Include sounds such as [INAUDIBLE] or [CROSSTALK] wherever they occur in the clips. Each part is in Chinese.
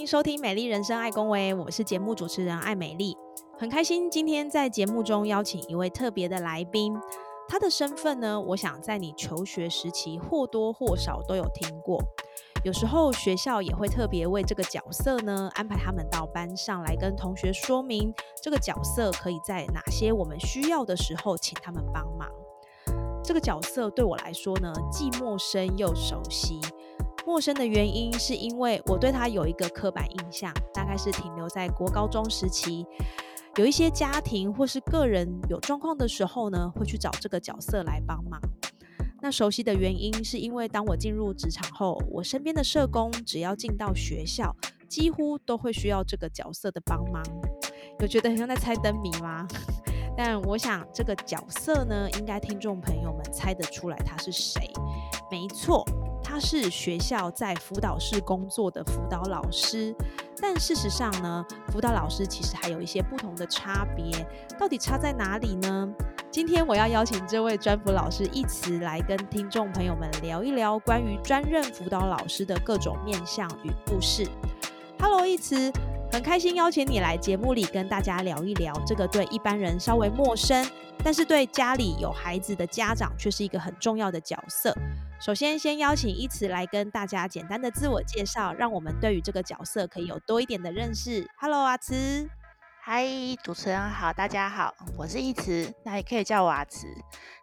欢迎收听《美丽人生爱公维》，我是节目主持人艾美丽，很开心今天在节目中邀请一位特别的来宾。他的身份呢，我想在你求学时期或多或少都有听过。有时候学校也会特别为这个角色呢安排他们到班上来跟同学说明，这个角色可以在哪些我们需要的时候请他们帮忙。这个角色对我来说呢，既陌生又熟悉。陌生的原因是因为我对他有一个刻板印象，大概是停留在国高中时期，有一些家庭或是个人有状况的时候呢，会去找这个角色来帮忙。那熟悉的原因是因为当我进入职场后，我身边的社工只要进到学校，几乎都会需要这个角色的帮忙。有觉得很像在猜灯谜吗？[LAUGHS] 但我想这个角色呢，应该听众朋友们猜得出来他是谁。没错。他是学校在辅导室工作的辅导老师，但事实上呢，辅导老师其实还有一些不同的差别，到底差在哪里呢？今天我要邀请这位专辅老师一词来跟听众朋友们聊一聊关于专任辅导老师的各种面向与故事。Hello，一词，很开心邀请你来节目里跟大家聊一聊这个对一般人稍微陌生，但是对家里有孩子的家长却是一个很重要的角色。首先，先邀请一慈来跟大家简单的自我介绍，让我们对于这个角色可以有多一点的认识。Hello，阿慈。嗨，主持人好，大家好，我是一慈，那也可以叫我阿慈。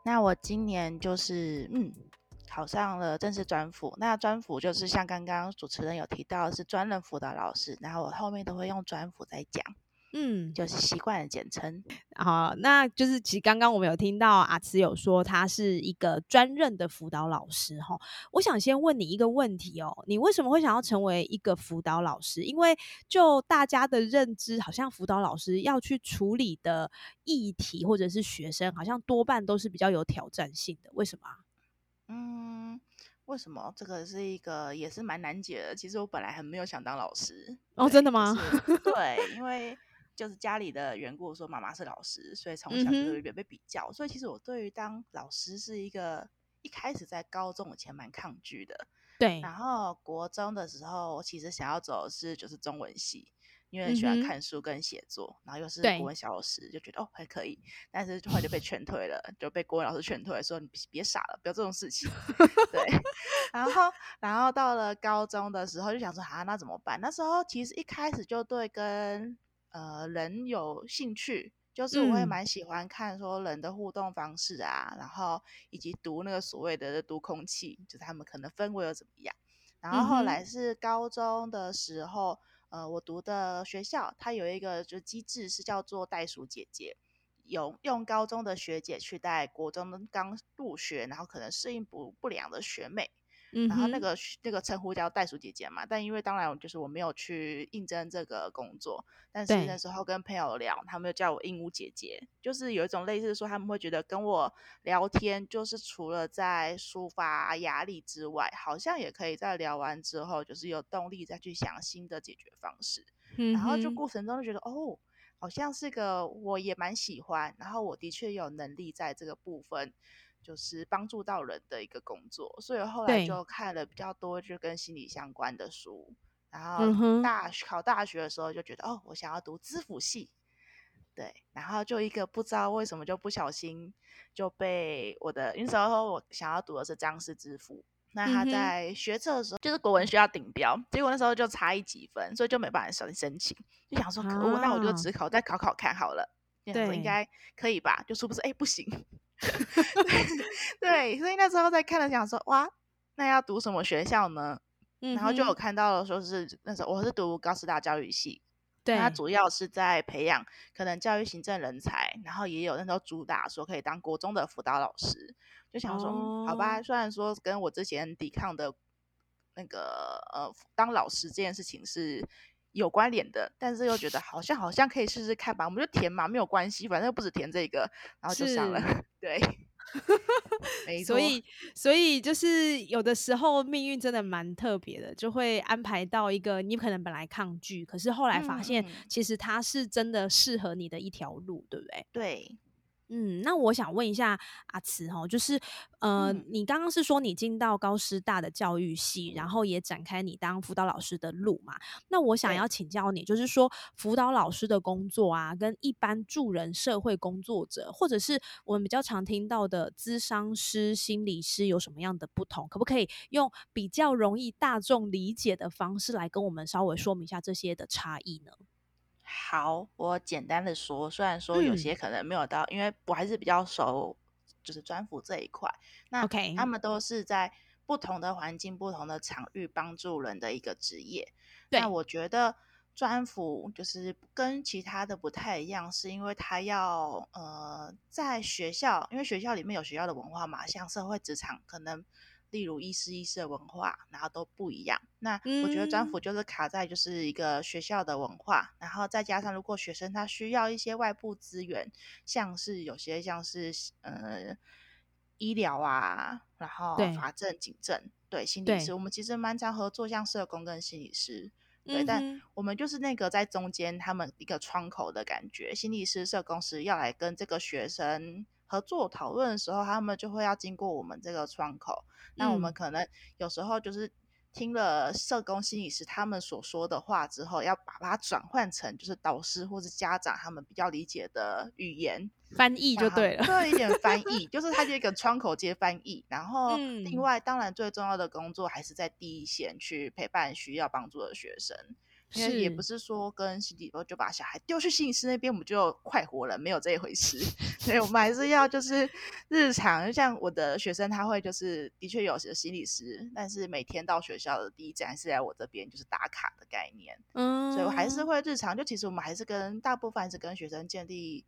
那我今年就是嗯，考上了正式专辅。那专辅就是像刚刚主持人有提到是专任辅导老师，然后我后面都会用专辅在讲。嗯，就是习惯的简称。好，那就是其实刚刚我们有听到阿慈有说他是一个专任的辅导老师哈。我想先问你一个问题哦，你为什么会想要成为一个辅导老师？因为就大家的认知，好像辅导老师要去处理的议题或者是学生，好像多半都是比较有挑战性的。为什么？嗯，为什么？这个是一个也是蛮难解的。其实我本来很没有想当老师哦，真的吗？对，因为。就是家里的缘故，说妈妈是老师，所以从小就有点被比较。所以其实我对于当老师是一个一开始在高中以前蛮抗拒的。对。然后国中的时候，我其实想要走的是就是中文系，因为喜欢看书跟写作，然后又是国文小老师，就觉得哦还可以。但是后来就被劝退了，就被国文老师劝退，说你别傻了，不要这种事情。[LAUGHS] 对。然后，然后到了高中的时候，就想说啊，那怎么办？那时候其实一开始就对跟呃，人有兴趣，就是我也蛮喜欢看说人的互动方式啊，然后以及读那个所谓的读空气，就是他们可能氛围又怎么样。然后后来是高中的时候，呃，我读的学校它有一个就机制是叫做袋鼠姐姐，有用高中的学姐去带国中刚入学，然后可能适应不不良的学妹。然后那个那个称呼叫袋鼠姐姐嘛，但因为当然就是我没有去应征这个工作，但是那时候跟朋友聊，他们就叫我鹦鹉姐姐，就是有一种类似说他们会觉得跟我聊天，就是除了在抒发压力之外，好像也可以在聊完之后，就是有动力再去想新的解决方式。然后就过程中就觉得哦，好像是个我也蛮喜欢，然后我的确有能力在这个部分。就是帮助到人的一个工作，所以后来就看了比较多就跟心理相关的书。然后大考大学的时候就觉得，哦，我想要读知府系。对，然后就一个不知道为什么就不小心就被我的，那时候我想要读的是张氏知府，那他在学测的时候就是国文需要顶标，结果那时候就差一几分，所以就没办法申申请。就想说，可恶，那我就只考再考考看好了，对，应该可以吧？就说不是，哎，不行。[LAUGHS] 对，所以那时候在看了，想说哇，那要读什么学校呢？然后就有看到了，说是那时候我是读高师大教育系，对，它主要是在培养可能教育行政人才，然后也有那时候主打说可以当国中的辅导老师，就想说好吧，虽然说跟我之前抵抗的那个呃当老师这件事情是。有关联的，但是又觉得好像好像可以试试看吧，我们就填嘛，没有关系，反正又不止填这个，然后就上了。对，[LAUGHS] 没错。所以，所以就是有的时候命运真的蛮特别的，就会安排到一个你可能本来抗拒，可是后来发现其实它是真的适合你的一条路，对不对？对。嗯，那我想问一下阿慈哈，就是呃，你刚刚是说你进到高师大的教育系，然后也展开你当辅导老师的路嘛？那我想要请教你，就是说辅导老师的工作啊，跟一般助人社会工作者，或者是我们比较常听到的咨商师、心理师有什么样的不同？可不可以用比较容易大众理解的方式来跟我们稍微说明一下这些的差异呢？好，我简单的说，虽然说有些可能没有到，因为我还是比较熟，就是专辅这一块。那他们都是在不同的环境、不同的场域帮助人的一个职业。那我觉得专辅就是跟其他的不太一样，是因为他要呃在学校，因为学校里面有学校的文化嘛，像社会职场可能。例如医师、医师的文化，然后都不一样。那我觉得专辅就是卡在就是一个学校的文化，然后再加上如果学生他需要一些外部资源，像是有些像是呃医疗啊，然后法政、警政，对心理师，我们其实蛮常合作，像社工跟心理师，对，但我们就是那个在中间他们一个窗口的感觉，心理师、社工师要来跟这个学生。合作讨论的时候，他们就会要经过我们这个窗口。那我们可能有时候就是听了社工心理师他们所说的话之后，要把它转换成就是导师或是家长他们比较理解的语言翻译就对了，对一点翻译，就是它就一个窗口接翻译。然后另外，当然最重要的工作还是在第一线去陪伴需要帮助的学生。因为也不是说跟心理就把小孩丢去心理师那边，我们就快活了，没有这一回事。[LAUGHS] 所以我们还是要就是日常，像我的学生，他会就是的确有心理师，但是每天到学校的第一站是在我这边，就是打卡的概念。嗯，所以我还是会日常，就其实我们还是跟大部分是跟学生建立。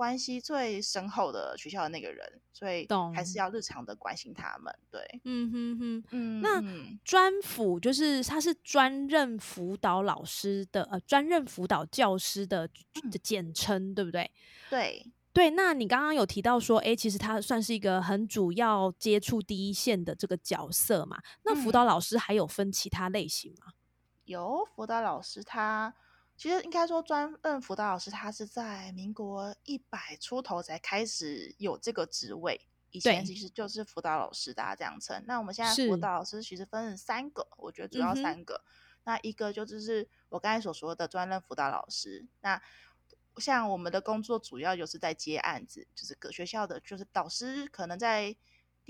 关系最深厚的学校的那个人，所以还是要日常的关心他们。对，嗯哼哼，嗯，那专辅就是他是专任辅导老师的，呃，专任辅导教师的的简称，对不对？对，对。那你刚刚有提到说，哎，其实他算是一个很主要接触第一线的这个角色嘛？那辅导老师还有分其他类型吗？有辅导老师他。其实应该说，专任辅导老师他是在民国一百出头才开始有这个职位，以前其实就是辅导老师，大家这样称。那我们现在辅导老师其实分成三个，我觉得主要三个。那一个就是我刚才所说的专任辅导老师。那像我们的工作主要就是在接案子，就是各学校的，就是导师可能在。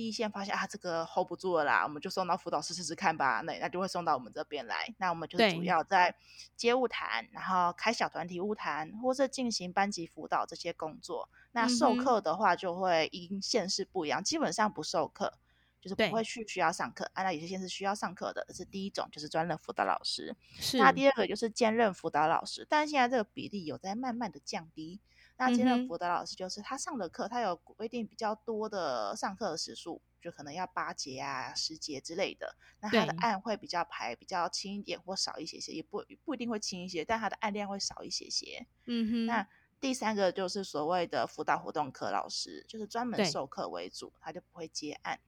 第一线发现啊，这个 hold 不住了啦，我们就送到辅导室试试看吧。那那就会送到我们这边来。那我们就主要在接物谈，然后开小团体物谈，或是进行班级辅导这些工作。那授课的话，就会因县市不一样，基本上不授课，就是不会去需要上课。啊，那有些县市需要上课的，这是第一种，就是专任辅导老师。是。那第二个就是兼任辅导老师，但是现在这个比例有在慢慢的降低。那兼任辅导老师就是他上的课，他有规定比较多的上课的时数，就可能要八节啊、十节之类的。那他的案会比较排比较轻一点或少一些些，也不不一定会轻一些，但他的案量会少一些些。嗯哼。那第三个就是所谓的辅导活动课老师，就是专门授课为主，他就不会接案。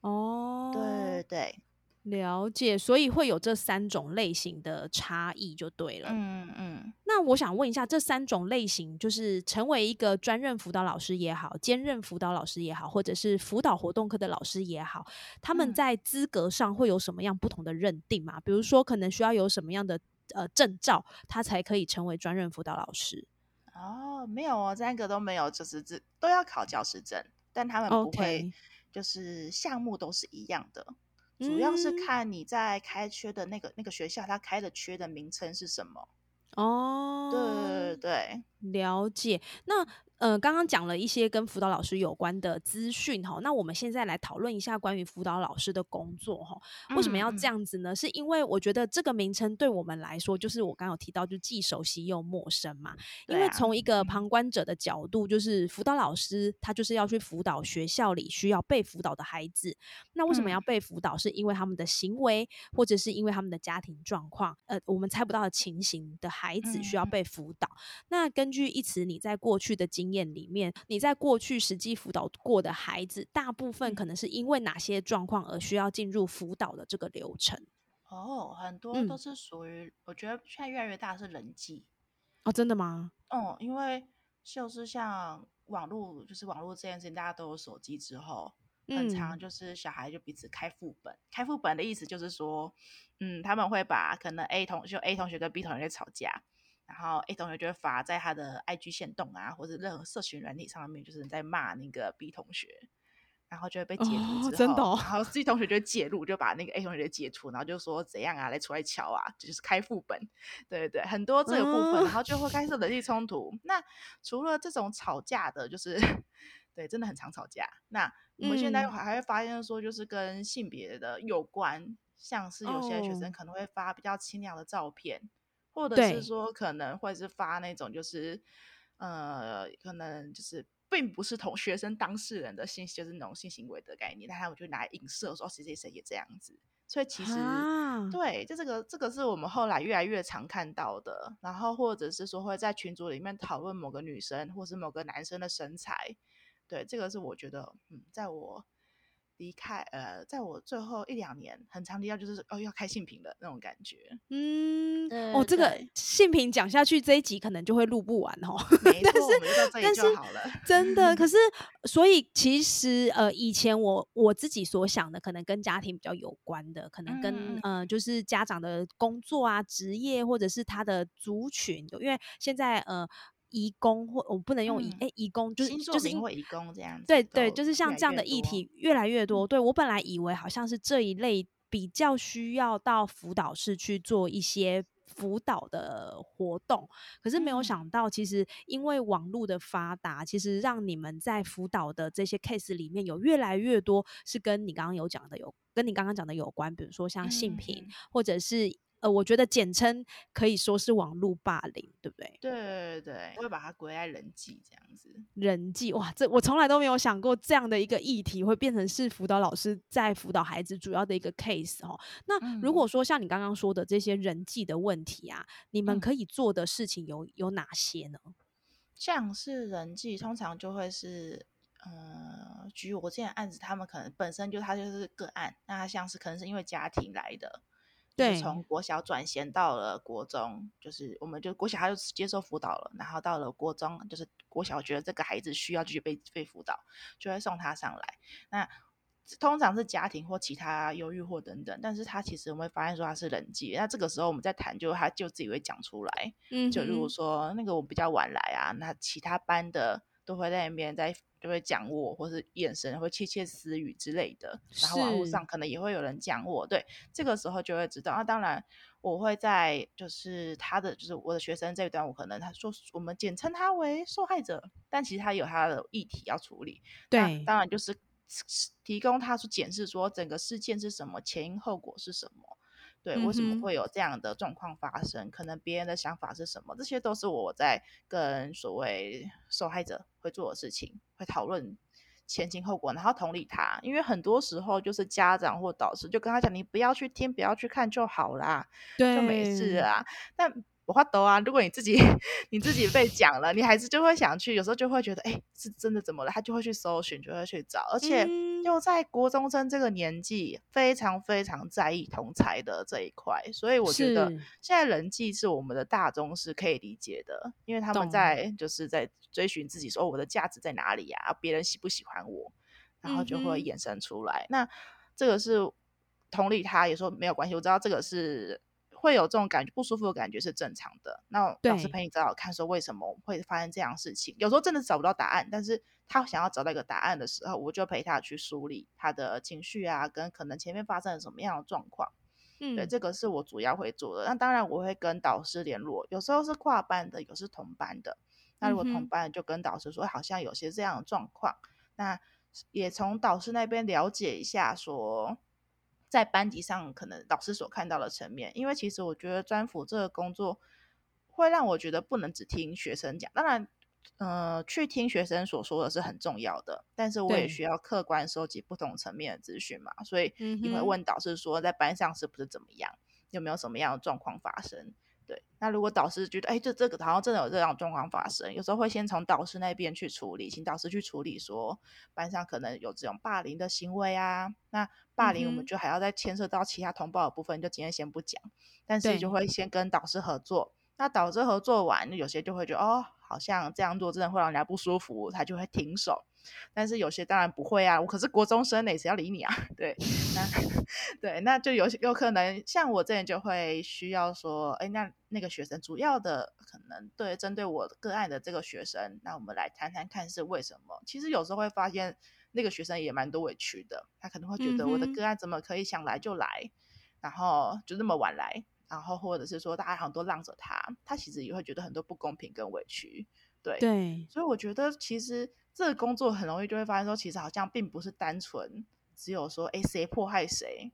哦，对对对。了解，所以会有这三种类型的差异就对了。嗯嗯。那我想问一下，这三种类型，就是成为一个专任辅导老师也好，兼任辅导老师也好，或者是辅导活动课的老师也好，他们在资格上会有什么样不同的认定吗？比如说，可能需要有什么样的呃证照，他才可以成为专任辅导老师？哦，没有哦，三个都没有，就是这都要考教师证，但他们不会，就是项目都是一样的。主要是看你在开缺的那个那个学校，它开的缺的名称是什么？哦，对对对，了解。那呃，刚刚讲了一些跟辅导老师有关的资讯哈，那我们现在来讨论一下关于辅导老师的工作哈。为什么要这样子呢？是因为我觉得这个名称对我们来说，就是我刚刚有提到，就既熟悉又陌生嘛。因为从一个旁观者的角度，就是辅导老师他就是要去辅导学校里需要被辅导的孩子。那为什么要被辅导？是因为他们的行为，或者是因为他们的家庭状况，呃，我们猜不到的情形的孩子需要被辅导。那根据一词，你在过去的经验里面，你在过去实际辅导过的孩子，大部分可能是因为哪些状况而需要进入辅导的这个流程？哦，很多都是属于，我觉得现在越来越大是人际。哦，真的吗？哦，因为就是像网络，就是网络这件事情，大家都有手机之后，很常就是小孩就彼此开副本。开副本的意思就是说，嗯，他们会把可能 A 同就 A 同学跟 B 同学在吵架。然后 A 同学就会发在他的 IG 线动啊，或者任何社群软体上面，就是在骂那个 B 同学，然后就会被截图之后，然后 C 同学就介入，就把那个 A 同学截图，然后就说怎样啊，来出来瞧啊，就是开副本，对对对，很多这个部分，然后就会开始 [LAUGHS] 人际冲突。那除了这种吵架的，就是对，真的很常吵架。那我们现在还还会发现说，就是跟性别的有关，像是有些学生可能会发比较清凉的照片。或者是说可能会是发那种就是，呃，可能就是并不是同学生当事人的性，就是那种性行为的概念，但他们就拿来影射说谁谁谁也这样子，所以其实对，就这个这个是我们后来越来越常看到的，然后或者是说会在群组里面讨论某个女生或是某个男生的身材，对，这个是我觉得嗯，在我。离开呃，在我最后一两年，很长离开就是哦，要开性平的那种感觉。嗯，哦，这个性平讲下去这一集可能就会录不完哦。[LAUGHS] 没错，但是真的，可是 [LAUGHS] 所以其实呃，以前我我自己所想的，可能跟家庭比较有关的，可能跟呃，就是家长的工作啊、职业或者是他的族群，因为现在呃。移工或我不能用移哎，移工就是就是因为移工这样子，对对，就是像这样的议题越来越多。对我本来以为好像是这一类比较需要到辅导室去做一些辅导的活动，可是没有想到，其实因为网络的发达，其实让你们在辅导的这些 case 里面有越来越多是跟你刚刚有讲的有跟你刚刚讲的有关，比如说像性平或者是。呃，我觉得简称可以说是网络霸凌，对不对？对对对，会把它归在人际这样子。人际哇，这我从来都没有想过这样的一个议题会变成是辅导老师在辅导孩子主要的一个 case 哦。那如果说像你刚刚说的这些人际的问题啊，你们可以做的事情有有哪些呢？像是人际，通常就会是，呃，举我这件案子，他们可能本身就他就是个案，那他像是可能是因为家庭来的。对，从国小转衔到了国中，就是我们就国小他就接受辅导了，然后到了国中，就是国小觉得这个孩子需要继续被被辅导，就会送他上来。那通常是家庭或其他忧郁或等等，但是他其实我们会发现说他是人际。那这个时候我们在谈，就他就自己会讲出来，嗯，就如果说那个我比较晚来啊，那其他班的都会在那边在。就会讲我，或是眼神，会窃窃私语之类的。然后网络上可能也会有人讲我，对，这个时候就会知道。啊当然，我会在就是他的，就是我的学生这一段，我可能他说我们简称他为受害者，但其实他有他的议题要处理。对，当然就是提供他去检视说整个事件是什么，前因后果是什么。对，为什么会有这样的状况发生？可能别人的想法是什么？这些都是我在跟所谓受害者会做的事情，会讨论前因后果，然后同理他。因为很多时候就是家长或导师就跟他讲：“你不要去听，不要去看就好啦，就没事啦。”但我话抖啊！如果你自己 [LAUGHS] 你自己被讲了，你还是就会想去，有时候就会觉得，哎，是真的怎么了？他就会去搜寻，就会去找，而且又在国中生这个年纪，非常非常在意同才的这一块，所以我觉得现在人际是我们的大宗是可以理解的，因为他们在就是在追寻自己，说我的价值在哪里呀？别人喜不喜欢我？然后就会衍生出来。那这个是同理，他也说没有关系，我知道这个是。会有这种感觉不舒服的感觉是正常的。那老师陪你找找看，说为什么会发生这样事情？有时候真的找不到答案，但是他想要找到一个答案的时候，我就陪他去梳理他的情绪啊，跟可能前面发生了什么样的状况。嗯，对，这个是我主要会做的。那当然我会跟导师联络，有时候是跨班的，有是同班的。那如果同班就跟导师说，好像有些这样的状况，那也从导师那边了解一下，说在班级上可能导师所看到的层面，因为其实我觉得专辅这个工作会让我觉得不能只听学生讲，当然。呃，去听学生所说的是很重要的，但是我也需要客观收集不同层面的资讯嘛，所以你会问导师说，在班上是不是怎么样，有没有什么样的状况发生？对，那如果导师觉得，哎，这这个好像真的有这样状况发生，有时候会先从导师那边去处理，请导师去处理，说班上可能有这种霸凌的行为啊，那霸凌我们就还要再牵涉到其他通报的部分，就今天先不讲，但是就会先跟导师合作。那导师合作完，有些就会觉得哦，好像这样做真的会让人家不舒服，他就会停手。但是有些当然不会啊，我可是国中生，哪谁要理你啊？[LAUGHS] 对，那 [LAUGHS] 对，那就有有可能像我这边就会需要说，哎，那那个学生主要的可能对针对我个案的这个学生，那我们来谈谈看是为什么。其实有时候会发现那个学生也蛮多委屈的，他可能会觉得我的个案怎么可以想来就来，然后就那么晚来。然后，或者是说，大家好像都让着他，他其实也会觉得很多不公平跟委屈，对对。所以我觉得，其实这个工作很容易就会发现说，其实好像并不是单纯只有说，哎，谁迫害谁，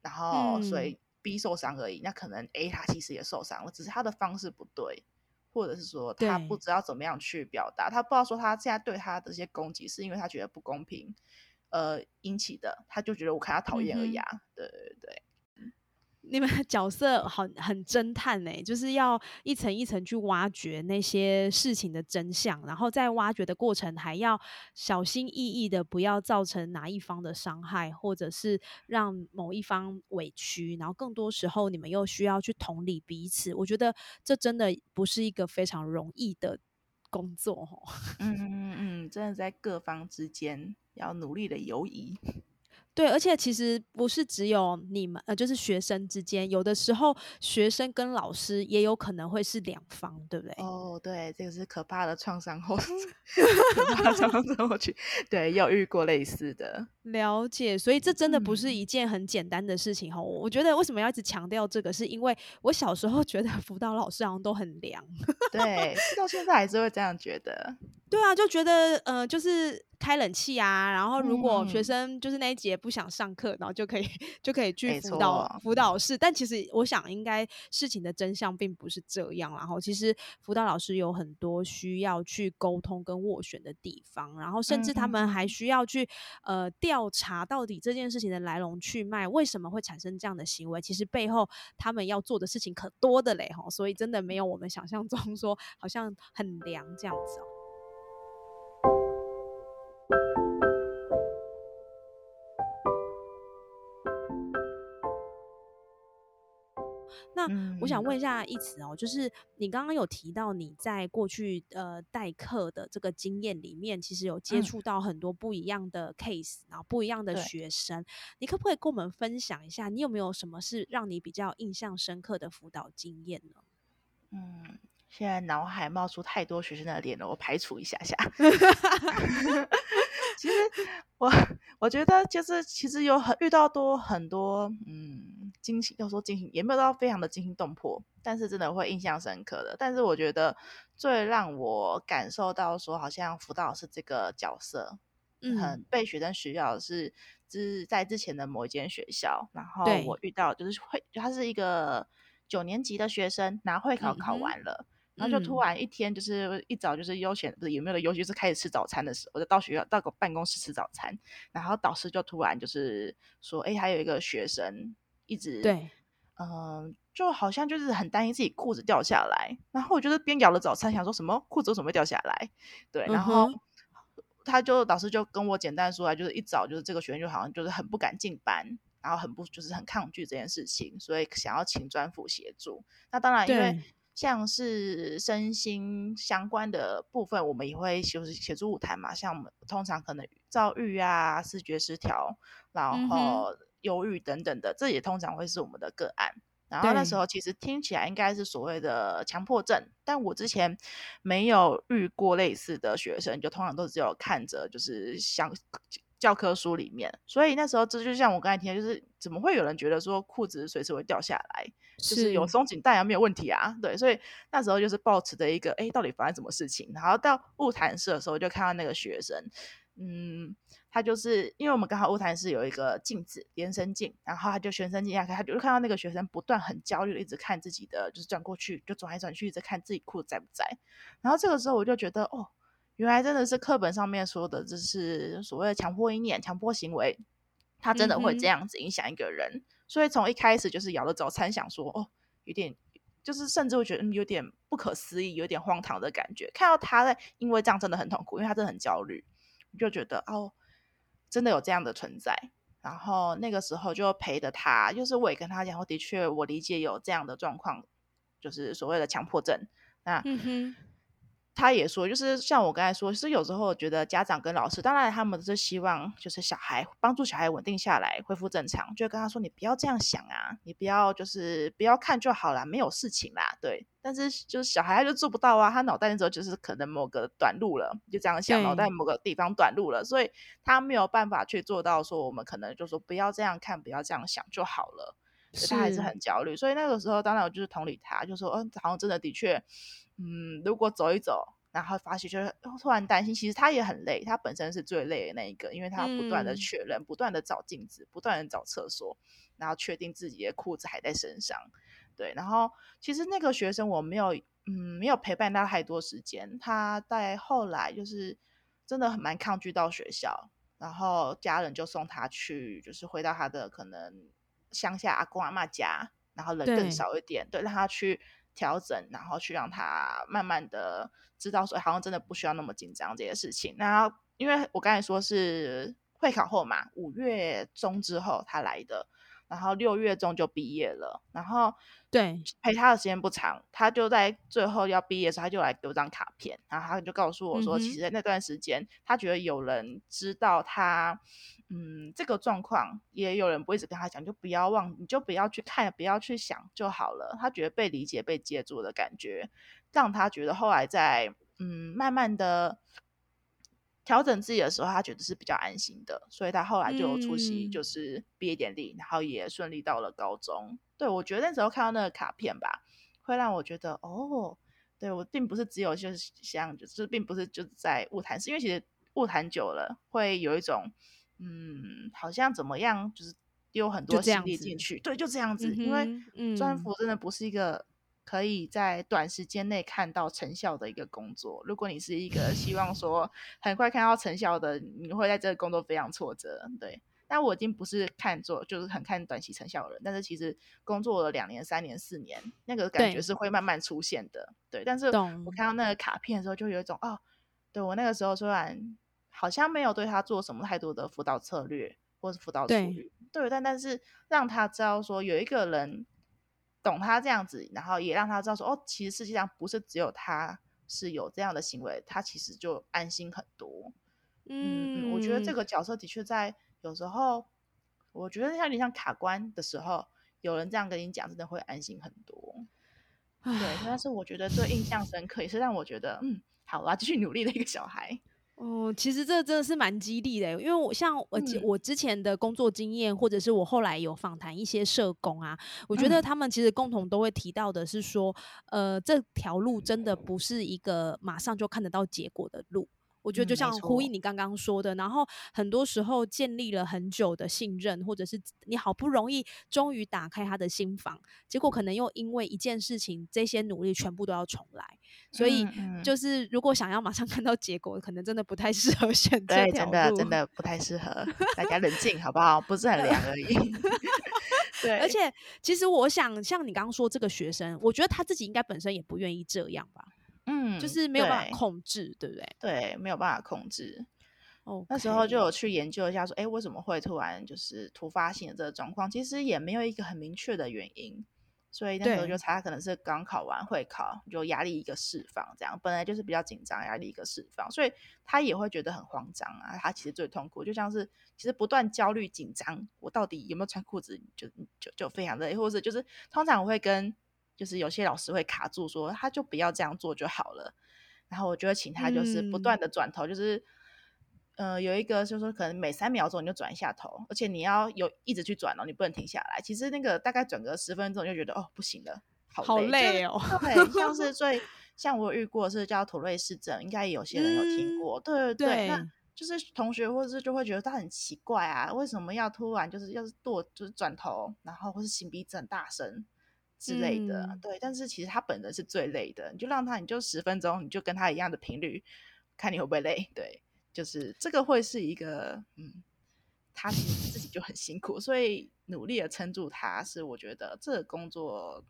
然后所以 B 受伤而已。那可能 A 他其实也受伤了，只是他的方式不对，或者是说他不知道怎么样去表达，他不知道说他现在对他的这些攻击是因为他觉得不公平，呃引起的，他就觉得我看他讨厌而已啊。对对对。你们角色很很侦探呢，就是要一层一层去挖掘那些事情的真相，然后在挖掘的过程还要小心翼翼的，不要造成哪一方的伤害，或者是让某一方委屈。然后更多时候，你们又需要去同理彼此。我觉得这真的不是一个非常容易的工作，哦。[LAUGHS] 嗯嗯嗯，真的在各方之间要努力的游移。对，而且其实不是只有你们，呃，就是学生之间，有的时候学生跟老师也有可能会是两方，对不对？哦，对，这个是可怕的创伤后，[LAUGHS] 可怕创伤后去，对，有遇过类似的了解，所以这真的不是一件很简单的事情哈。我觉得为什么要一直强调这个，是因为我小时候觉得辅导老师好像都很凉，对，到现在还是会这样觉得。对啊，就觉得呃，就是开冷气啊，然后如果学生就是那一节不想上课，然后就可以 [LAUGHS] 就可以去辅导辅导室。但其实我想，应该事情的真相并不是这样。然后其实辅导老师有很多需要去沟通跟斡旋的地方，然后甚至他们还需要去呃调查到底这件事情的来龙去脉，为什么会产生这样的行为？其实背后他们要做的事情可多的嘞哈，所以真的没有我们想象中说好像很凉这样子哦。那我想问一下一词哦，就是你刚刚有提到你在过去呃代课的这个经验里面，其实有接触到很多不一样的 case，然后不一样的学生，你可不可以跟我们分享一下，你有没有什么是让你比较印象深刻的辅导经验呢？嗯。现在脑海冒出太多学生的脸了，我排除一下下。[LAUGHS] 其实我我觉得就是其实有很遇到多很多嗯惊心，要说惊心也没有到非常的惊心动魄，但是真的会印象深刻的。但是我觉得最让我感受到说好像辅导师这个角色，很被学生需要是是在之前的某一间学校，然后我遇到就是会他是一个九年级的学生，拿会考考完了。然后就突然一天，就是一早就是悠闲，不是有没有的，尤其是开始吃早餐的时候，我就到学校到个办公室吃早餐，然后导师就突然就是说，哎，还有一个学生一直对，嗯，就好像就是很担心自己裤子掉下来，然后我就是边咬了早餐，想说什么裤子为什么会掉下来？对，然后他就导师就跟我简单说啊，就是一早就是这个学生就好像就是很不敢进班，然后很不就是很抗拒这件事情，所以想要请专辅协助。那当然因为。像是身心相关的部分，我们也会就是协助舞台嘛。像我们通常可能躁郁啊、视觉失调，然后忧郁等等的，这也通常会是我们的个案。然后那时候其实听起来应该是所谓的强迫症，但我之前没有遇过类似的学生，就通常都只有看着就是像。教科书里面，所以那时候这就像我刚才听，就是怎么会有人觉得说裤子随时会掉下来，就是有松紧带啊没有问题啊？对，所以那时候就是抱持的一个，哎，到底发生什么事情？然后到物谈室的时候，就看到那个学生，嗯，他就是因为我们刚好物谈室有一个镜子连身镜，然后他就全身镜下看，他就看到那个学生不断很焦虑的一直看自己的，就是转过去就转来转去，一直看自己裤子在不在。然后这个时候我就觉得，哦。原来真的是课本上面说的，就是所谓的强迫意念、强迫行为，他真的会这样子影响一个人。所以从一开始就是咬了早餐，想说哦，有点就是甚至会觉得有点不可思议，有点荒唐的感觉。看到他在因为这样真的很痛苦，因为他真的很焦虑，就觉得哦，真的有这样的存在。然后那个时候就陪着他，就是我也跟他讲，我的确我理解有这样的状况，就是所谓的强迫症。那嗯哼。他也说，就是像我刚才说，是有时候觉得家长跟老师，当然他们是希望就是小孩帮助小孩稳定下来，恢复正常，就跟他说你不要这样想啊，你不要就是不要看就好啦，没有事情啦，对。但是就是小孩他就做不到啊，他脑袋那时候就是可能某个短路了，就这样想，脑袋某个地方短路了，所以他没有办法去做到说我们可能就说不要这样看，不要这样想就好了，他还是很焦虑。所以那个时候，当然我就是同理他，就说，嗯，好像真的的确。嗯，如果走一走，然后发现就是突然担心，其实他也很累，他本身是最累的那一个，因为他不断的确认，不断的找镜子，不断的找厕所，然后确定自己的裤子还在身上。对，然后其实那个学生我没有，嗯，没有陪伴他太多时间，他在后来就是真的很蛮抗拒到学校，然后家人就送他去，就是回到他的可能乡下阿公阿妈家，然后人更少一点，对，让他去。调整，然后去让他慢慢的知道说，好像真的不需要那么紧张这些事情。那，因为我刚才说是会考后嘛，五月中之后他来的，然后六月中就毕业了。然后，对陪他的时间不长，他就在最后要毕业的时候，他就来给我张卡片，然后他就告诉我说，其实那段时间他觉得有人知道他。嗯，这个状况也有人不一直跟他讲，就不要忘，你就不要去看，不要去想就好了。他觉得被理解、被接住的感觉，让他觉得后来在嗯慢慢的调整自己的时候，他觉得是比较安心的。所以他后来就出席就是毕业典礼，然后也顺利到了高中。对我觉得那时候看到那个卡片吧，会让我觉得哦，对我并不是只有就是像就是并不是就是在物谈是，因为其实物谈久了会有一种。嗯，好像怎么样，就是丢很多心力进去，对，就这样子。因为专服真的不是一个可以在短时间内看到成效的一个工作。如果你是一个希望说很快看到成效的，你会在这个工作非常挫折。对，但我已经不是看做就是很看短期成效的人，但是其实工作了两年、三年、四年，那个感觉是会慢慢出现的。对，但是我看到那个卡片的时候，就有一种哦，对我那个时候虽然。好像没有对他做什么太多的辅导策略或是辅导处理，对，但但是让他知道说有一个人懂他这样子，然后也让他知道说哦，其实世界上不是只有他是有这样的行为，他其实就安心很多。嗯，我觉得这个角色的确在有时候，我觉得有点像卡关的时候，有人这样跟你讲，真的会安心很多。对，但是我觉得最印象深刻，也是让我觉得嗯，好啦，继续努力的一个小孩。哦，其实这真的是蛮激励的，因为我像我我之前的工作经验，或者是我后来有访谈一些社工啊，我觉得他们其实共同都会提到的是说，呃，这条路真的不是一个马上就看得到结果的路。我觉得就像呼应你刚刚说的，然后很多时候建立了很久的信任，或者是你好不容易终于打开他的心房，结果可能又因为一件事情，这些努力全部都要重来。所以就是如果想要马上看到结果，可能真的不太 [LAUGHS] 适合选这条路。对，真的真的不太适合，大家冷静好不好？不是很凉而已。[LAUGHS] [LAUGHS] 对，而且其实我想，像你刚刚说这个学生，我觉得他自己应该本身也不愿意这样吧。嗯，就是没有办法控制，对不对？对，没有办法控制。哦，那时候就有去研究一下，说，哎，为什么会突然就是突发性的这个状况？其实也没有一个很明确的原因。所以那时候就猜，可能是刚考完会考，就压力一个释放，这样本来就是比较紧张，压力一个释放，所以他也会觉得很慌张啊。他其实最痛苦，就像是其实不断焦虑紧张，我到底有没有穿裤子？就就就非常的，或者是就是通常我会跟。就是有些老师会卡住，说他就不要这样做就好了。然后我就会请他，就是不断的转头，就是呃，有一个就是说，可能每三秒钟你就转一下头，而且你要有一直去转哦，你不能停下来。其实那个大概转个十分钟，就觉得哦不行了，好累哦。对，像是最像我遇过是叫土瑞氏症，应该有些人有听过。对对对，那就是同学或者是就会觉得他很奇怪啊，为什么要突然就是要是跺就是转头，然后或是擤鼻子很大声之类的。对，但是其实他本人是最累的，你就让他，你就十分钟，你就跟他一样的频率，看你会不会累。对。就是这个会是一个，嗯，他其实自己就很辛苦，所以努力的撑住他，是我觉得这个工作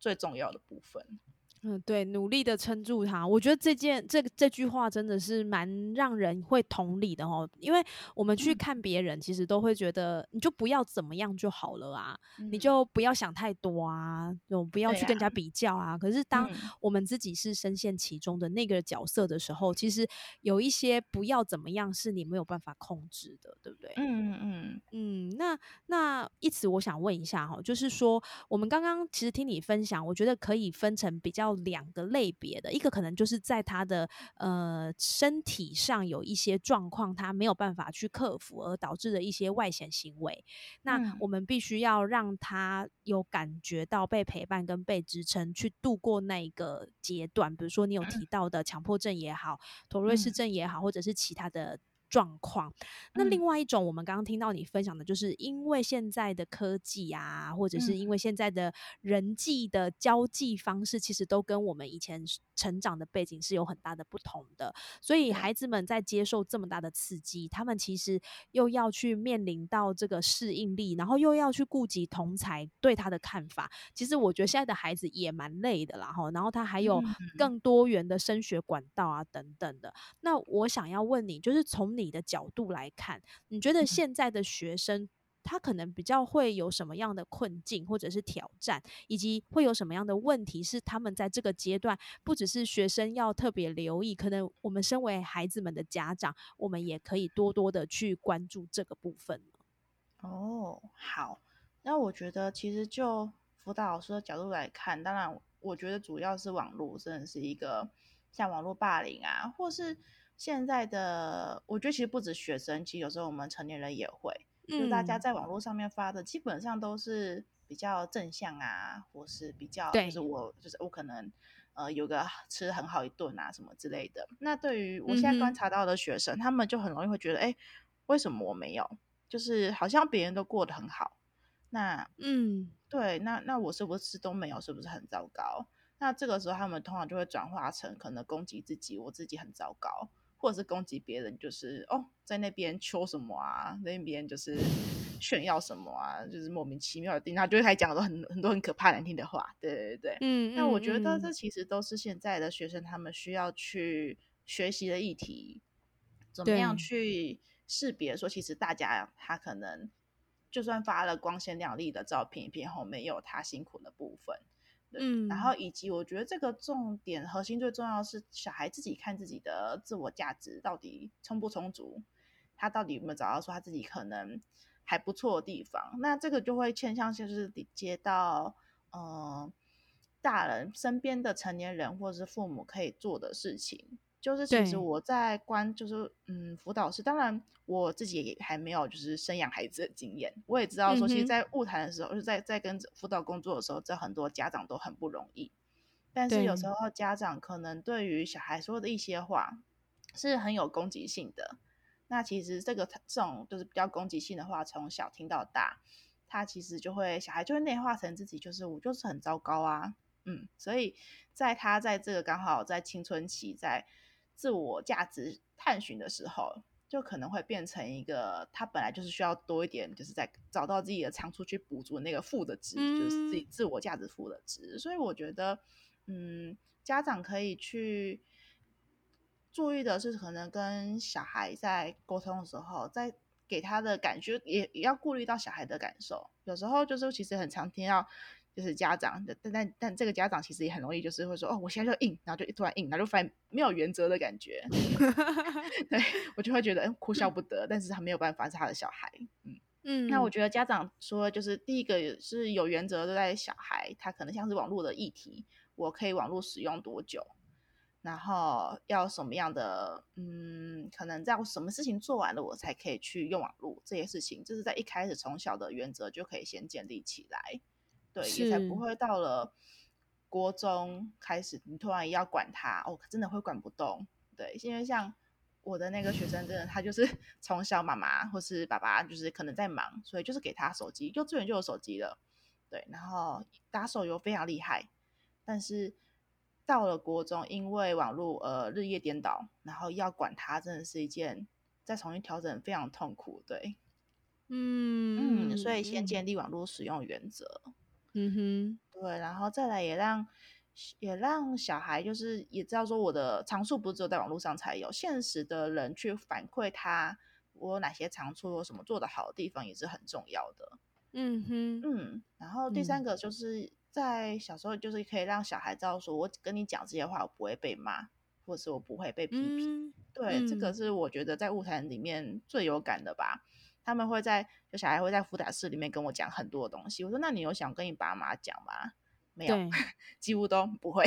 最重要的部分。嗯，对，努力的撑住他。我觉得这件这这句话真的是蛮让人会同理的哦，因为我们去看别人，其实都会觉得你就不要怎么样就好了啊，你就不要想太多啊，就不要去跟人家比较啊。可是当我们自己是深陷其中的那个角色的时候，其实有一些不要怎么样是你没有办法控制的，对不对？嗯嗯嗯嗯。那那一此我想问一下哈，就是说我们刚刚其实听你分享，我觉得可以分成比较。两个类别的一个可能就是在他的呃身体上有一些状况，他没有办法去克服，而导致的一些外显行为。那我们必须要让他有感觉到被陪伴跟被支撑，去度过那一个阶段。比如说你有提到的强迫症也好，妥瑞氏症也好，或者是其他的。状况。那另外一种，我们刚刚听到你分享的，就是因为现在的科技啊，或者是因为现在的人际的交际方式，其实都跟我们以前成长的背景是有很大的不同的。所以孩子们在接受这么大的刺激，他们其实又要去面临到这个适应力，然后又要去顾及同才对他的看法。其实我觉得现在的孩子也蛮累的啦，哈。然后他还有更多元的升学管道啊，等等的。那我想要问你，就是从你的角度来看，你觉得现在的学生他可能比较会有什么样的困境或者是挑战，以及会有什么样的问题是他们在这个阶段不只是学生要特别留意，可能我们身为孩子们的家长，我们也可以多多的去关注这个部分哦，好，那我觉得其实就辅导老师的角度来看，当然我觉得主要是网络真的是一个像网络霸凌啊，或是。现在的我觉得其实不止学生，其实有时候我们成年人也会，就大家在网络上面发的基本上都是比较正向啊，或是比较就是我就是我可能呃有个吃很好一顿啊什么之类的。那对于我现在观察到的学生，他们就很容易会觉得，哎，为什么我没有？就是好像别人都过得很好，那嗯对，那那我是不是都没有？是不是很糟糕？那这个时候他们通常就会转化成可能攻击自己，我自己很糟糕。或者是攻击别人，就是哦，在那边求什么啊？那边就是炫耀什么啊？就是莫名其妙的，他就会开始讲很多很很多很可怕难听的话。对对对，嗯。那我觉得这其实都是现在的学生他们需要去学习的议题，怎么样去识别说，其实大家他可能就算发了光鲜亮丽的照片，片后没有他辛苦的部分。嗯，然后以及我觉得这个重点核心最重要是小孩自己看自己的自我价值到底充不充足，他到底有没有找到说他自己可能还不错的地方？那这个就会牵向就是接到呃大人身边的成年人或者是父母可以做的事情。就是其实我在关，就是嗯，辅导师，当然我自己也还没有就是生养孩子的经验，我也知道说，其实，在物谈的时候，就是在在跟辅导工作的时候，这很多家长都很不容易。但是有时候家长可能对于小孩说的一些话是很有攻击性的，那其实这个这种就是比较攻击性的话，从小听到大，他其实就会小孩就会内化成自己就是我就是很糟糕啊，嗯，所以在他在这个刚好在青春期在。自我价值探寻的时候，就可能会变成一个他本来就是需要多一点，就是在找到自己的长处去补足那个负的值，就是自己自我价值负的值。所以我觉得，嗯，家长可以去注意的是，可能跟小孩在沟通的时候，在给他的感觉也也要顾虑到小孩的感受。有时候就是其实很常听到。就是家长的，但但但这个家长其实也很容易，就是会说哦，我现在就硬，然后就突然硬，然后就发现没有原则的感觉，[LAUGHS] 对我就会觉得嗯哭笑不得，但是他没有办法是他的小孩，嗯。嗯，那我。觉得家长说就是第一个是有原则对待小孩，他可能像是网络的议题，我可以网络使用多久，然后要什么样的，嗯，可能在什么事情做完了，我才可以去用网络这些事情，就是在一开始从小的原则就可以先建立起来，对，也才不会到了国中开始，你突然要管他，哦，真的会管不动，对，因为像我的那个学生，真的他就是 [LAUGHS] 从小妈妈或是爸爸就是可能在忙，所以就是给他手机，幼稚园就有手机了，对，然后打手游非常厉害，但是。到了国中，因为网络呃日夜颠倒，然后要管他，真的是一件再重新调整非常痛苦，对，嗯嗯，所以先建立网络使用原则，嗯哼，对，然后再来也让也让小孩就是也知道说我的长处不是只有在网络上才有，现实的人去反馈他我有哪些长处，有什么做的好的地方也是很重要的，嗯哼，嗯，然后第三个就是。在小时候，就是可以让小孩知道，说我跟你讲这些话，我不会被骂，或者是我不会被批评。对，这个是我觉得在舞台里面最有感的吧。他们会在，就小孩会在辅导室里面跟我讲很多东西。我说，那你有想跟你爸妈讲吗？没有，几乎都不会。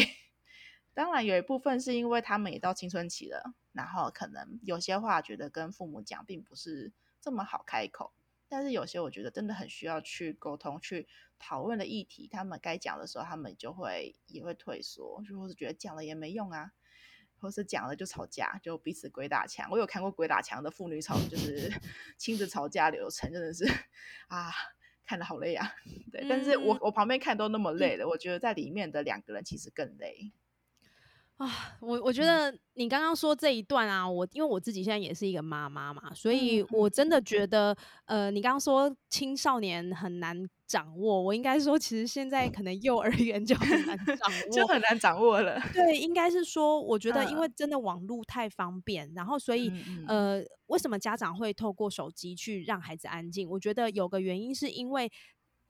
[LAUGHS] 当然，有一部分是因为他们也到青春期了，然后可能有些话觉得跟父母讲并不是这么好开口。但是有些我觉得真的很需要去沟通、去讨论的议题，他们该讲的时候，他们就会也会退缩，就或是觉得讲了也没用啊，或是讲了就吵架，就彼此鬼打墙。我有看过鬼打墙的父女吵，就是 [LAUGHS] 亲子吵架流程，真的是啊，看的好累啊。[LAUGHS] 对，但是我我旁边看都那么累了，我觉得在里面的两个人其实更累。啊，我我觉得你刚刚说这一段啊，我因为我自己现在也是一个妈妈嘛，所以我真的觉得，呃，你刚刚说青少年很难掌握，我应该说，其实现在可能幼儿园就很难 [LAUGHS] 掌握，就很难掌握了。对，应该是说，我觉得因为真的网络太方便，然后所以呃，为什么家长会透过手机去让孩子安静？我觉得有个原因是因为。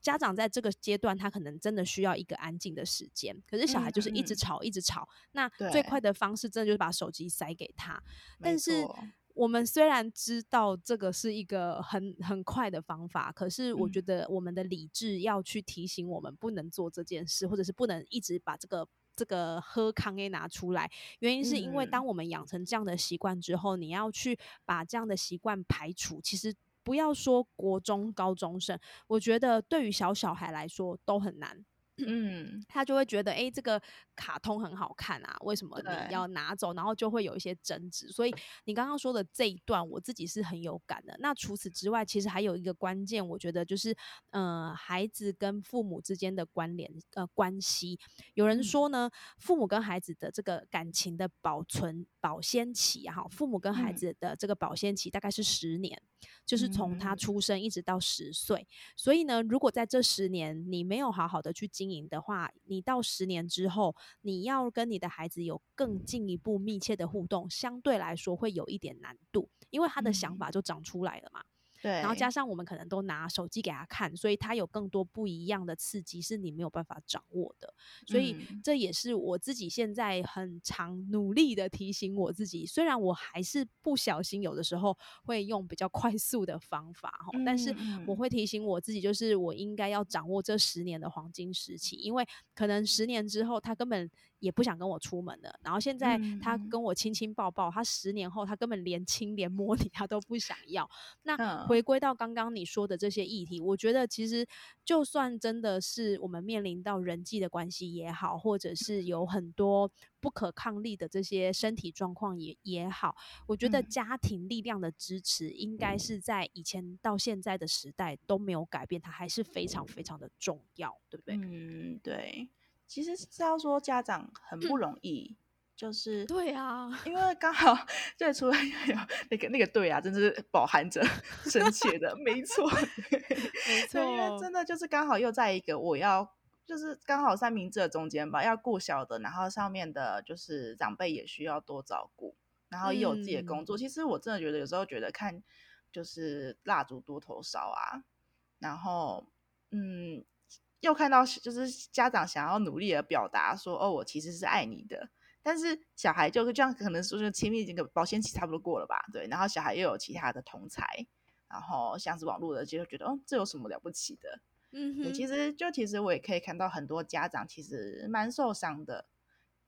家长在这个阶段，他可能真的需要一个安静的时间。可是小孩就是一直吵，一直吵。那最快的方式，真的就是把手机塞给他。但是我们虽然知道这个是一个很很快的方法，可是我觉得我们的理智要去提醒我们不能做这件事，或者是不能一直把这个这个喝康 A 拿出来。原因是因为当我们养成这样的习惯之后，你要去把这样的习惯排除，其实。不要说国中高中生，我觉得对于小小孩来说都很难。嗯，他就会觉得，哎，这个卡通很好看啊，为什么你要拿走？然后就会有一些争执。所以你刚刚说的这一段，我自己是很有感的。那除此之外，其实还有一个关键，我觉得就是，呃，孩子跟父母之间的关联呃关系。有人说呢，父母跟孩子的这个感情的保存保鲜期哈，父母跟孩子的这个保鲜期大概是十年，就是从他出生一直到十岁。所以呢，如果在这十年你没有好好的去经营的话，你到十年之后，你要跟你的孩子有更进一步密切的互动，相对来说会有一点难度，因为他的想法就长出来了嘛。对，然后加上我们可能都拿手机给他看，所以他有更多不一样的刺激是你没有办法掌握的。所以这也是我自己现在很常努力的提醒我自己。虽然我还是不小心有的时候会用比较快速的方法哈，但是我会提醒我自己，就是我应该要掌握这十年的黄金时期，因为可能十年之后他根本。也不想跟我出门了，然后现在他跟我亲亲抱抱，他十年后他根本连亲连摸 [LAUGHS] 你他都不想要。那回归到刚刚你说的这些议题，我觉得其实就算真的是我们面临到人际的关系也好，或者是有很多不可抗力的这些身体状况也也好，我觉得家庭力量的支持应该是在以前到现在的时代都没有改变，它还是非常非常的重要，对不对？嗯，对。其实是要说家长很不容易，就是对啊，因为刚好 [LAUGHS] 最初有那个那个对啊，真的是饱含着 [LAUGHS] 深切的，没错，[LAUGHS] 没错，因为真的就是刚好又在一个我要就是刚好三明治的中间吧，要顾小的，然后上面的就是长辈也需要多照顾，然后也有自己的工作。其实我真的觉得有时候觉得看就是蜡烛多头烧啊，然后嗯。又看到就是家长想要努力的表达说哦，我其实是爱你的，但是小孩就这样可能说是亲密这个保鲜期差不多过了吧？对，然后小孩又有其他的同才，然后像是网络的，就觉得哦，这有什么了不起的？嗯，哼，其实就其实我也可以看到很多家长其实蛮受伤的，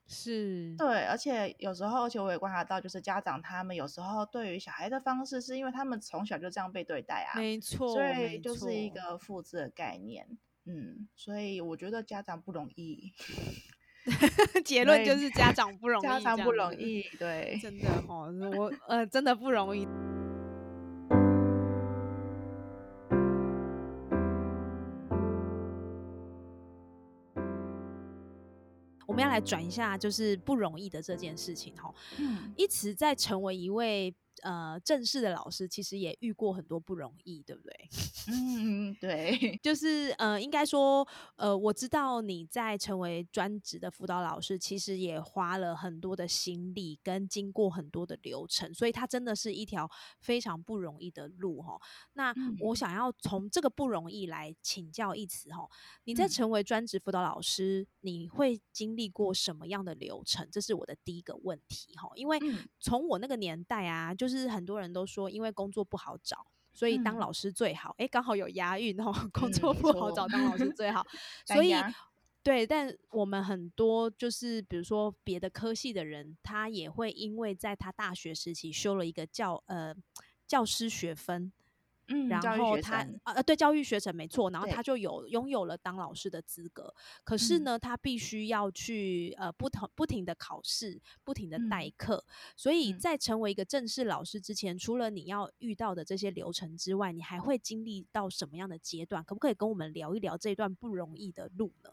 是对，而且有时候，而且我也观察到，就是家长他们有时候对于小孩的方式，是因为他们从小就这样被对待啊，没错，所以就是一个复制的概念。嗯，所以我觉得家长不容易。[LAUGHS] 结论就是家长不容易，家长不容易，对，真的哦，我呃真的不容易。我们要来转一下，就是不容易的这件事情哈。嗯，一直在成为一位。呃，正式的老师其实也遇过很多不容易，对不对？[LAUGHS] 嗯，对，[LAUGHS] 就是呃，应该说，呃，我知道你在成为专职的辅导老师，其实也花了很多的心力跟经过很多的流程，所以它真的是一条非常不容易的路哈。那我想要从这个不容易来请教一词哈，你在成为专职辅导老师，你会经历过什么样的流程？这是我的第一个问题哈，因为从我那个年代啊，就是。是很多人都说，因为工作不好找，所以当老师最好。哎，刚好有押韵哦，[LAUGHS] 工作不好找，当老师最好。所以，对，但我们很多就是，比如说别的科系的人，他也会因为在他大学时期修了一个教呃教师学分。嗯，然后他呃对教育学程没错，然后他就有拥有了当老师的资格。可是呢，他必须要去呃不同不停的考试，不停的代课。所以在成为一个正式老师之前，除了你要遇到的这些流程之外，你还会经历到什么样的阶段？可不可以跟我们聊一聊这段不容易的路呢？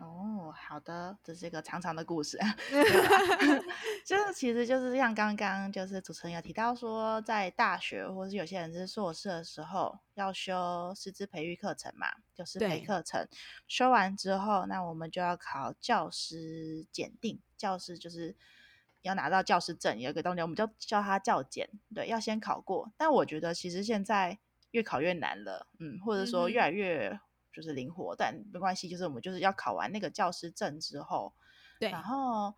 哦，好的，这是一个长长的故事，[LAUGHS] 就是其实就是像刚刚就是主持人有提到说，在大学或是有些人是硕士的时候要修师资培育课程嘛，就是培课程修完之后，那我们就要考教师检定，教师就是要拿到教师证，有一个东西我们就叫它教检，对，要先考过。但我觉得其实现在越考越难了，嗯，或者说越来越。就是灵活，但没关系。就是我们就是要考完那个教师证之后，对，然后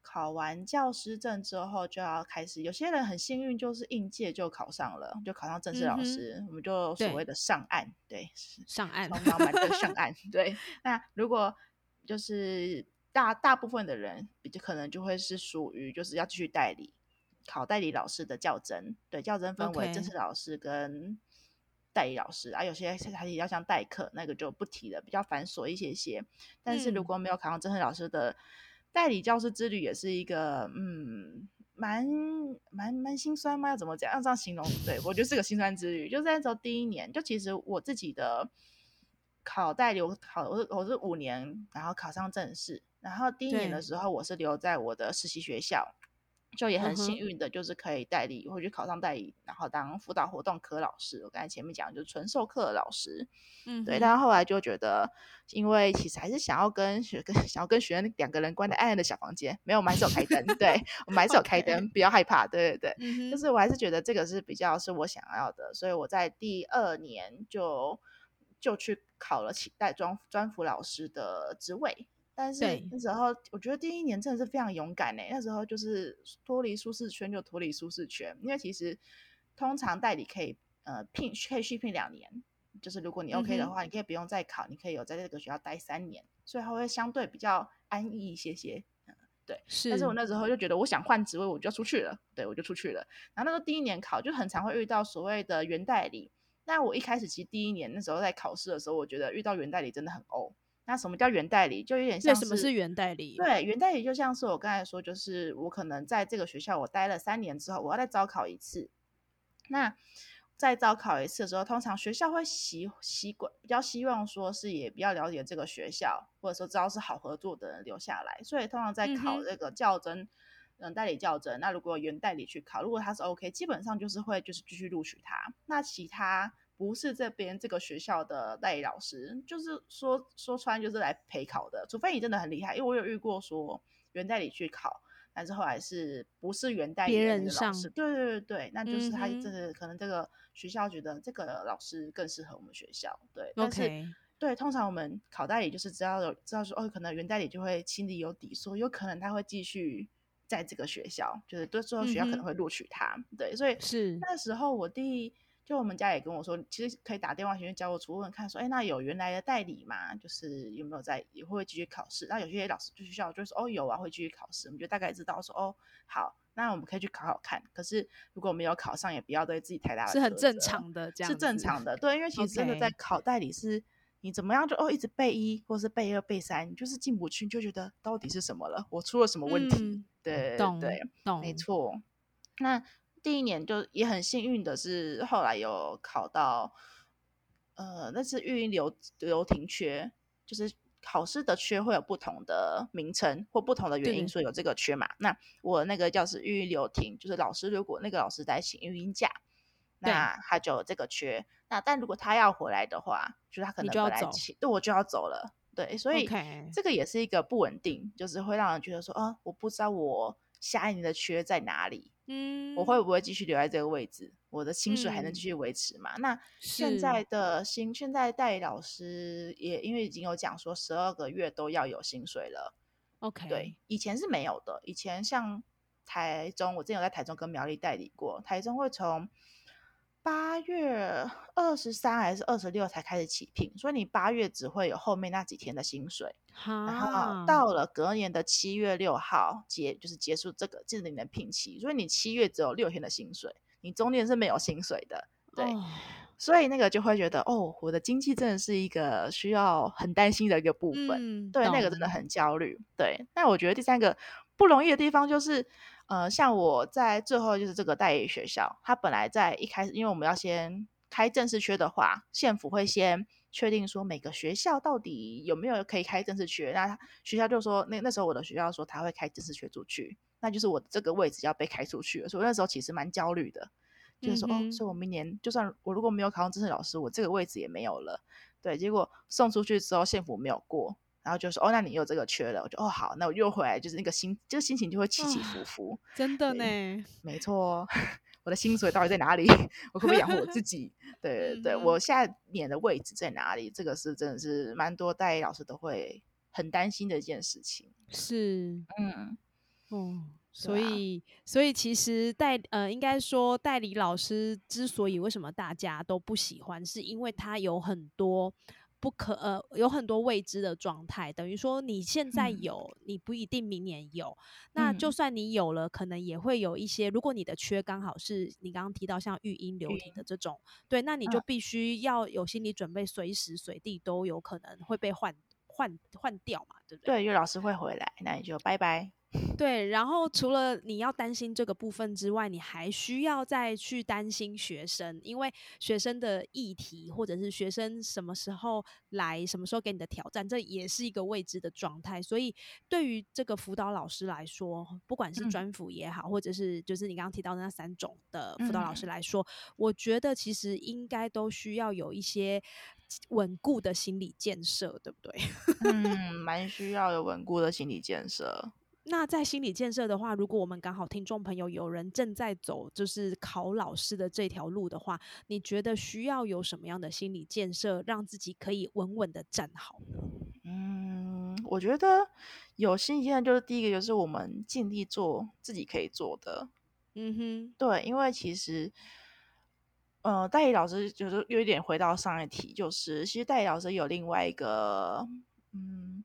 考完教师证之后就要开始。有些人很幸运，就是应届就考上了，就考上正式老师，我们就所谓的上岸，对，上岸，从老板就上 [LAUGHS] 岸。对，那如果就是大大部分的人，比较可能就会是属于就是要继续代理考代理老师的教甄，对，教甄分为正式老师跟。代理老师啊，有些还要像代课，那个就不提了，比较繁琐一些些。但是如果没有考上正式老师的代理教师之旅，也是一个嗯，蛮蛮蛮心酸吗？要怎么讲？要这样形容？对我觉得是个心酸之旅。就在那时候第一年，就其实我自己的考代理，我考我是我是五年，然后考上正式。然后第一年的时候，我是留在我的实习学校。就也很幸运的，就是可以代理或去考上代理，然后当辅导活动科老师。我刚才前面讲就是纯授课的老师，嗯，对。但是后来就觉得，因为其实还是想要跟学跟想要跟学生两个人关在暗暗的小房间，没有，我们还是有开灯，对，我们还是有开灯，不要害怕，对对对。就是我还是觉得这个是比较是我想要的，所以我在第二年就就去考了起代专专辅老师的职位。但是那时候，我觉得第一年真的是非常勇敢呢。那时候就是脱离舒适圈就脱离舒适圈，因为其实通常代理可以呃聘可以续聘两年，就是如果你 OK 的话，你可以不用再考，你可以有在这个学校待三年，所以它会相对比较安逸一些些。嗯，对。是。但是我那时候就觉得我想换职位，我就要出去了。对，我就出去了。然后那时候第一年考就很常会遇到所谓的原代理。那我一开始其实第一年那时候在考试的时候，我觉得遇到原代理真的很欧。那什么叫原代理？就有点像什么是原代理？对，原代理就像是我刚才说，就是我可能在这个学校我待了三年之后，我要再招考一次。那再招考一次的时候，通常学校会习习惯比较希望说是也比较了解这个学校，或者说知道是好合作的人留下来。所以通常在考这个校真，嗯，代理教甄。那如果原代理去考，如果他是 OK，基本上就是会就是继续录取他。那其他。不是这边这个学校的代理老师，就是说说穿就是来陪考的，除非你真的很厉害。因为我有遇过说原代理去考，但是后来是不是原代理的老师？对对对对，那就是他这个可能这个学校觉得这个老师更适合我们学校。对，但是对，通常我们考代理就是知道有知道说哦，可能原代理就会心里有底，说有可能他会继续在这个学校，就是对最后学校可能会录取他。对，所以是那时候我第。就我们家也跟我说，其实可以打电话询教务处问看，说，哎，那有原来的代理吗？就是有没有在，也会继续考试？那有些老师就学校就说，哦，有啊，会继续考试。我们就大概知道说，哦，好，那我们可以去考考看。可是如果没有考上，也不要对自己太大的是很正常的，这样是正常的。对，因为其实真的在考代理是，你怎么样就哦一直背一，或是背二背三，你就是进不去，就觉得到底是什么了？我出了什么问题？对，懂对，懂，没错。那。第一年就也很幸运的是，后来有考到，呃，那是育婴留留停缺，就是考试的缺会有不同的名称或不同的原因，所以有这个缺嘛。那我那个叫是育婴留停，就是老师如果那个老师在请育婴假，那他就有这个缺。那但如果他要回来的话，就是他可能本来请，对我就要走了。对，所以这个也是一个不稳定，就是会让人觉得说，啊，我不知道我下一年的缺在哪里。嗯，我会不会继续留在这个位置？我的薪水还能继续维持吗？那现在的薪，现在代理老师也因为已经有讲说十二个月都要有薪水了。OK，对，以前是没有的。以前像台中，我之前有在台中跟苗栗代理过，台中会从。八月二十三还是二十六才开始起聘，所以你八月只会有后面那几天的薪水，然后到了隔年的七月六号结就是结束这个这年的聘期，所以你七月只有六天的薪水，你中间是没有薪水的，对，所以那个就会觉得哦，我的经济真的是一个需要很担心的一个部分，对，那个真的很焦虑，对。那我觉得第三个不容易的地方就是。呃，像我在最后就是这个代理学校，他本来在一开始，因为我们要先开正式缺的话，县府会先确定说每个学校到底有没有可以开正式缺。那学校就说，那那时候我的学校说他会开正式缺出去，那就是我这个位置要被开出去了。所以那时候其实蛮焦虑的，就是说哦，所以我明年就算我如果没有考上正式老师，我这个位置也没有了。对，结果送出去之后，县府没有过。然后就说哦，那你有这个缺了，我就哦好，那我又回来，就是那个心，就心情就会起起伏伏。真的呢，没错，[LAUGHS] 我的薪水到底在哪里？[LAUGHS] 我可不可以养活我自 [LAUGHS] 己？对对，我下年的位置在哪里？这个是真的是蛮多代理老师都会很担心的一件事情。是，嗯，哦，所以所以其实代呃，应该说代理老师之所以为什么大家都不喜欢，是因为他有很多。不可呃，有很多未知的状态，等于说你现在有，你不一定明年有。那就算你有了，可能也会有一些。如果你的缺刚好是你刚刚提到像育婴流体的这种，对，那你就必须要有心理准备，随时随地都有可能会被换换换掉嘛，对不对？对，因为老师会回来，那你就拜拜。对，然后除了你要担心这个部分之外，你还需要再去担心学生，因为学生的议题或者是学生什么时候来，什么时候给你的挑战，这也是一个未知的状态。所以对于这个辅导老师来说，不管是专辅也好，或者是就是你刚刚提到的那三种的辅导老师来说，我觉得其实应该都需要有一些稳固的心理建设，对不对？嗯，蛮需要有稳固的心理建设。那在心理建设的话，如果我们刚好听众朋友有人正在走就是考老师的这条路的话，你觉得需要有什么样的心理建设，让自己可以稳稳的站好呢？嗯，我觉得有心理建设就是第一个，就是我们尽力做自己可以做的。嗯哼，对，因为其实，呃，代理老师就是有一点回到上一题，就是其实代理老师有另外一个，嗯。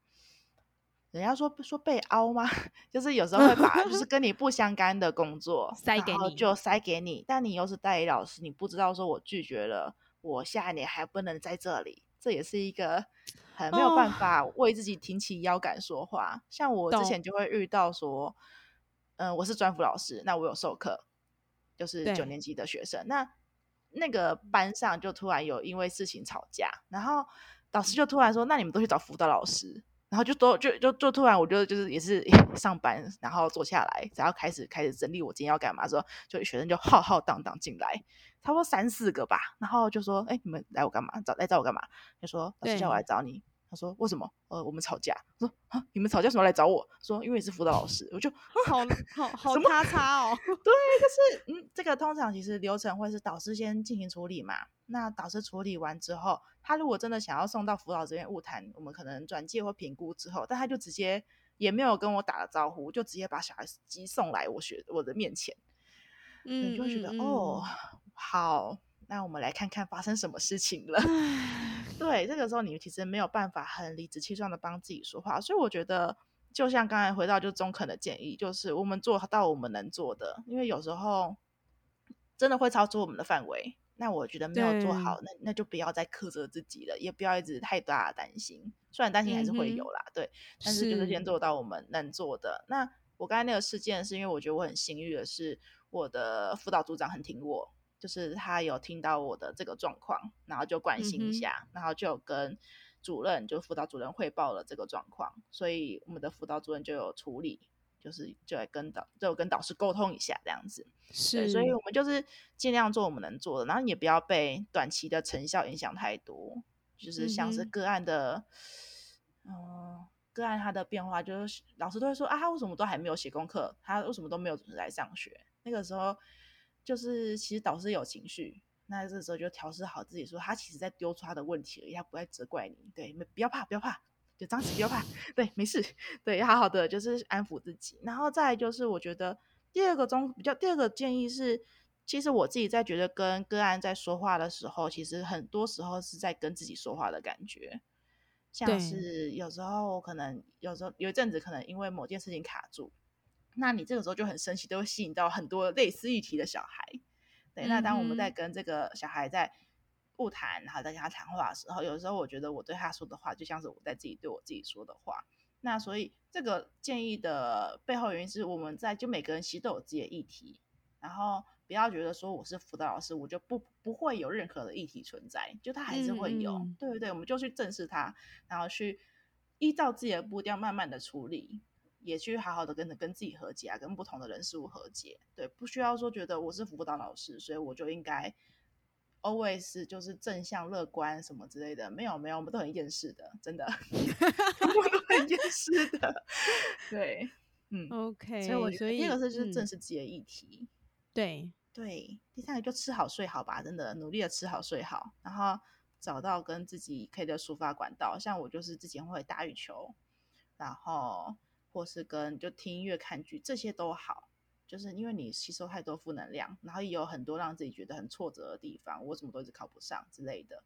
人家说说被凹吗？[LAUGHS] 就是有时候会 [LAUGHS] 把就是跟你不相干的工作塞给你，就塞给你。但你又是代理老师，你不知道说我拒绝了，我下一年还不能在这里，这也是一个很没有办法为自己挺起腰杆说话。像我之前就会遇到说，嗯，我是专辅老师，那我有授课，就是九年级的学生，那那个班上就突然有因为事情吵架，然后导师就突然说，那你们都去找辅导老师。然后就都就就就突然，我觉得就是也是 [LAUGHS] 上班，然后坐下来，然后开始开始整理我今天要干嘛的时候，就学生就浩浩荡荡进来，差不多三四个吧，然后就说：“哎，你们来我干嘛？找来找我干嘛？”就说：“老师叫我来找你。”他说：“为什么？呃，我们吵架。”我说：“啊，你们吵架什么来找我？”说：“因为你是辅导老师。”我就好好 [LAUGHS] 好叉叉哦。[LAUGHS] 对，就是嗯，这个通常其实流程会是导师先进行处理嘛。那导师处理完之后，他如果真的想要送到辅导这边物谈，我们可能转介或评估之后，但他就直接也没有跟我打了招呼，就直接把小孩机送来我学我的面前。嗯，就会觉得哦，好，那我们来看看发生什么事情了。对，这个时候你其实没有办法很理直气壮的帮自己说话，所以我觉得，就像刚才回到就中肯的建议，就是我们做到我们能做的，因为有时候真的会超出我们的范围。那我觉得没有做好，那那就不要再苛责自己了，也不要一直太大的担心。虽然担心还是会有啦，对，但是就是先做到我们能做的。那我刚才那个事件是因为我觉得我很幸运的是，我的辅导组长很挺我。就是他有听到我的这个状况，然后就关心一下，然后就跟主任，就辅导主任汇报了这个状况，所以我们的辅导主任就有处理，就是就来跟导，就跟导师沟通一下这样子。是，所以我们就是尽量做我们能做的，然后也不要被短期的成效影响太多。就是像是个案的，嗯，个案他的变化，就是老师都会说啊，他为什么都还没有写功课，他为什么都没有准时来上学？那个时候。就是其实导师有情绪，那这时候就调试好自己，说他其实在丢出他的问题而已，他不会责怪你。对，没不要怕，不要怕，就张起不要怕，[LAUGHS] 对，没事，对，要好好的就是安抚自己。然后再就是，我觉得第二个中比较第二个建议是，其实我自己在觉得跟个案在说话的时候，其实很多时候是在跟自己说话的感觉，像是有时候可能有时候有一阵子可能因为某件事情卡住。那你这个时候就很生气，都会吸引到很多类似议题的小孩。对，那当我们在跟这个小孩在不谈，然后在跟他谈话的时候，有时候我觉得我对他说的话，就像是我在自己对我自己说的话。那所以这个建议的背后原因是，我们在就每个人其实都有自己的议题，然后不要觉得说我是辅导老师，我就不不会有任何的议题存在，就他还是会有。对对对，我们就去正视他，然后去依照自己的步调慢慢的处理。也去好好的跟着跟自己和解啊，跟不同的人事物和解，对，不需要说觉得我是辅导老师，所以我就应该 always 就是正向乐观什么之类的，没有没有，我们都很厌世的，真的，[LAUGHS] [LAUGHS] 我们都很厌世的，对，嗯，OK，所以我觉得第二个是就是正视自己的议题，对。对，第三个就吃好睡好吧，真的努力的吃好睡好，然后找到跟自己可以的抒发管道，像我就是之前会打羽球，然后。或是跟就听音乐、看剧，这些都好，就是因为你吸收太多负能量，然后也有很多让自己觉得很挫折的地方，我怎么都一直考不上之类的。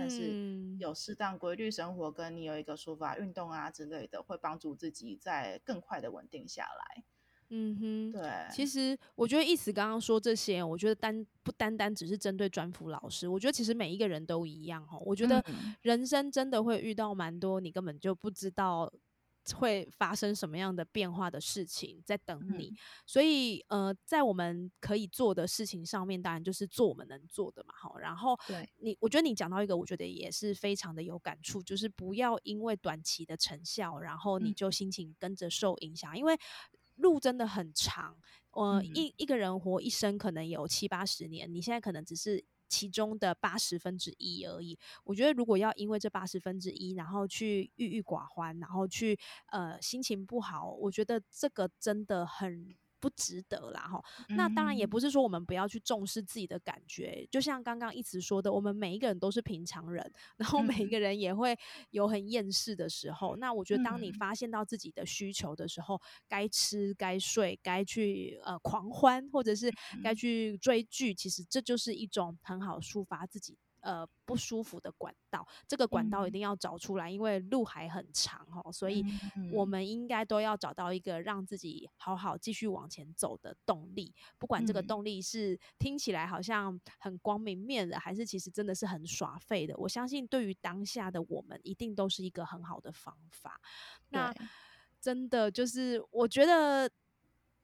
但是有适当规律生活，跟你有一个说法运动啊之类的，会帮助自己在更快的稳定下来。嗯哼，对。其实我觉得意思刚刚说这些，我觉得单不单单只是针对专辅老师，我觉得其实每一个人都一样哈。我觉得人生真的会遇到蛮多你根本就不知道。会发生什么样的变化的事情在等你，所以呃，在我们可以做的事情上面，当然就是做我们能做的嘛，好。然后，对。你，我觉得你讲到一个，我觉得也是非常的有感触，就是不要因为短期的成效，然后你就心情跟着受影响，因为路真的很长，呃，一一个人活一生可能有七八十年，你现在可能只是。其中的八十分之一而已。我觉得，如果要因为这八十分之一，然后去郁郁寡欢，然后去呃心情不好，我觉得这个真的很。不值得啦，哈。那当然也不是说我们不要去重视自己的感觉，就像刚刚一直说的，我们每一个人都是平常人，然后每一个人也会有很厌世的时候。那我觉得，当你发现到自己的需求的时候，该吃、该睡、该去呃狂欢，或者是该去追剧，其实这就是一种很好抒发自己。呃，不舒服的管道，这个管道一定要找出来，因为路还很长哦，所以我们应该都要找到一个让自己好好继续往前走的动力。不管这个动力是听起来好像很光明面的，还是其实真的是很耍废的，我相信对于当下的我们，一定都是一个很好的方法。那真的就是，我觉得，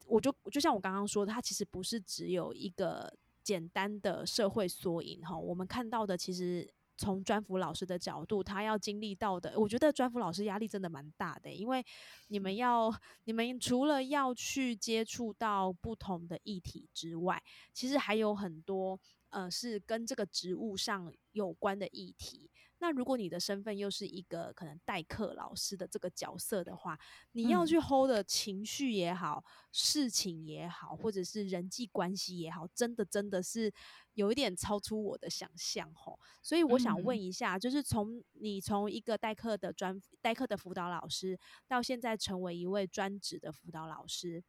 我就就像我刚刚说的，它其实不是只有一个。简单的社会缩影哈，我们看到的其实从专辅老师的角度，他要经历到的，我觉得专辅老师压力真的蛮大的，因为你们要，你们除了要去接触到不同的议题之外，其实还有很多呃是跟这个职务上有关的议题。那如果你的身份又是一个可能代课老师的这个角色的话，你要去 hold 的情绪也好，事情也好，或者是人际关系也好，真的真的是有一点超出我的想象吼。所以我想问一下，就是从你从一个代课的专代课的辅导老师，到现在成为一位专职的辅导老师，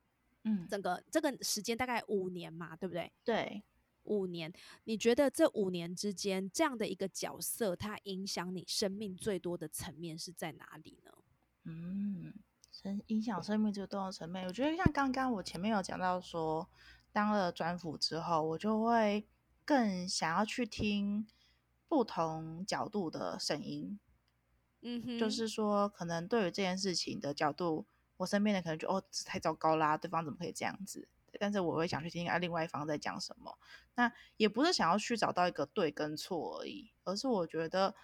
嗯，整个这个时间大概五年嘛，对不对？对。五年，你觉得这五年之间这样的一个角色，它影响你生命最多的层面是在哪里呢？嗯，生影响生命最多的层面，我觉得像刚刚我前面有讲到说，当了专辅之后，我就会更想要去听不同角度的声音。嗯哼，就是说，可能对于这件事情的角度，我身边的可能就哦，太糟糕啦，对方怎么可以这样子？但是我会想去听啊，另外一方在讲什么。那也不是想要去找到一个对跟错而已，而是我觉得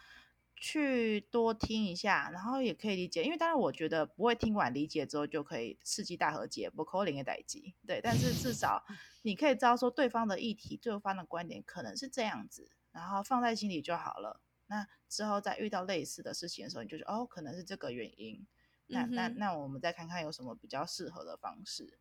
去多听一下，然后也可以理解。因为当然，我觉得不会听完理解之后就可以世纪大和解，不扣零的代机。对，但是至少 [LAUGHS] 你可以知道说对方的议题、对方的观点可能是这样子，然后放在心里就好了。那之后再遇到类似的事情的时候，你就说哦，可能是这个原因。那那那我们再看看有什么比较适合的方式。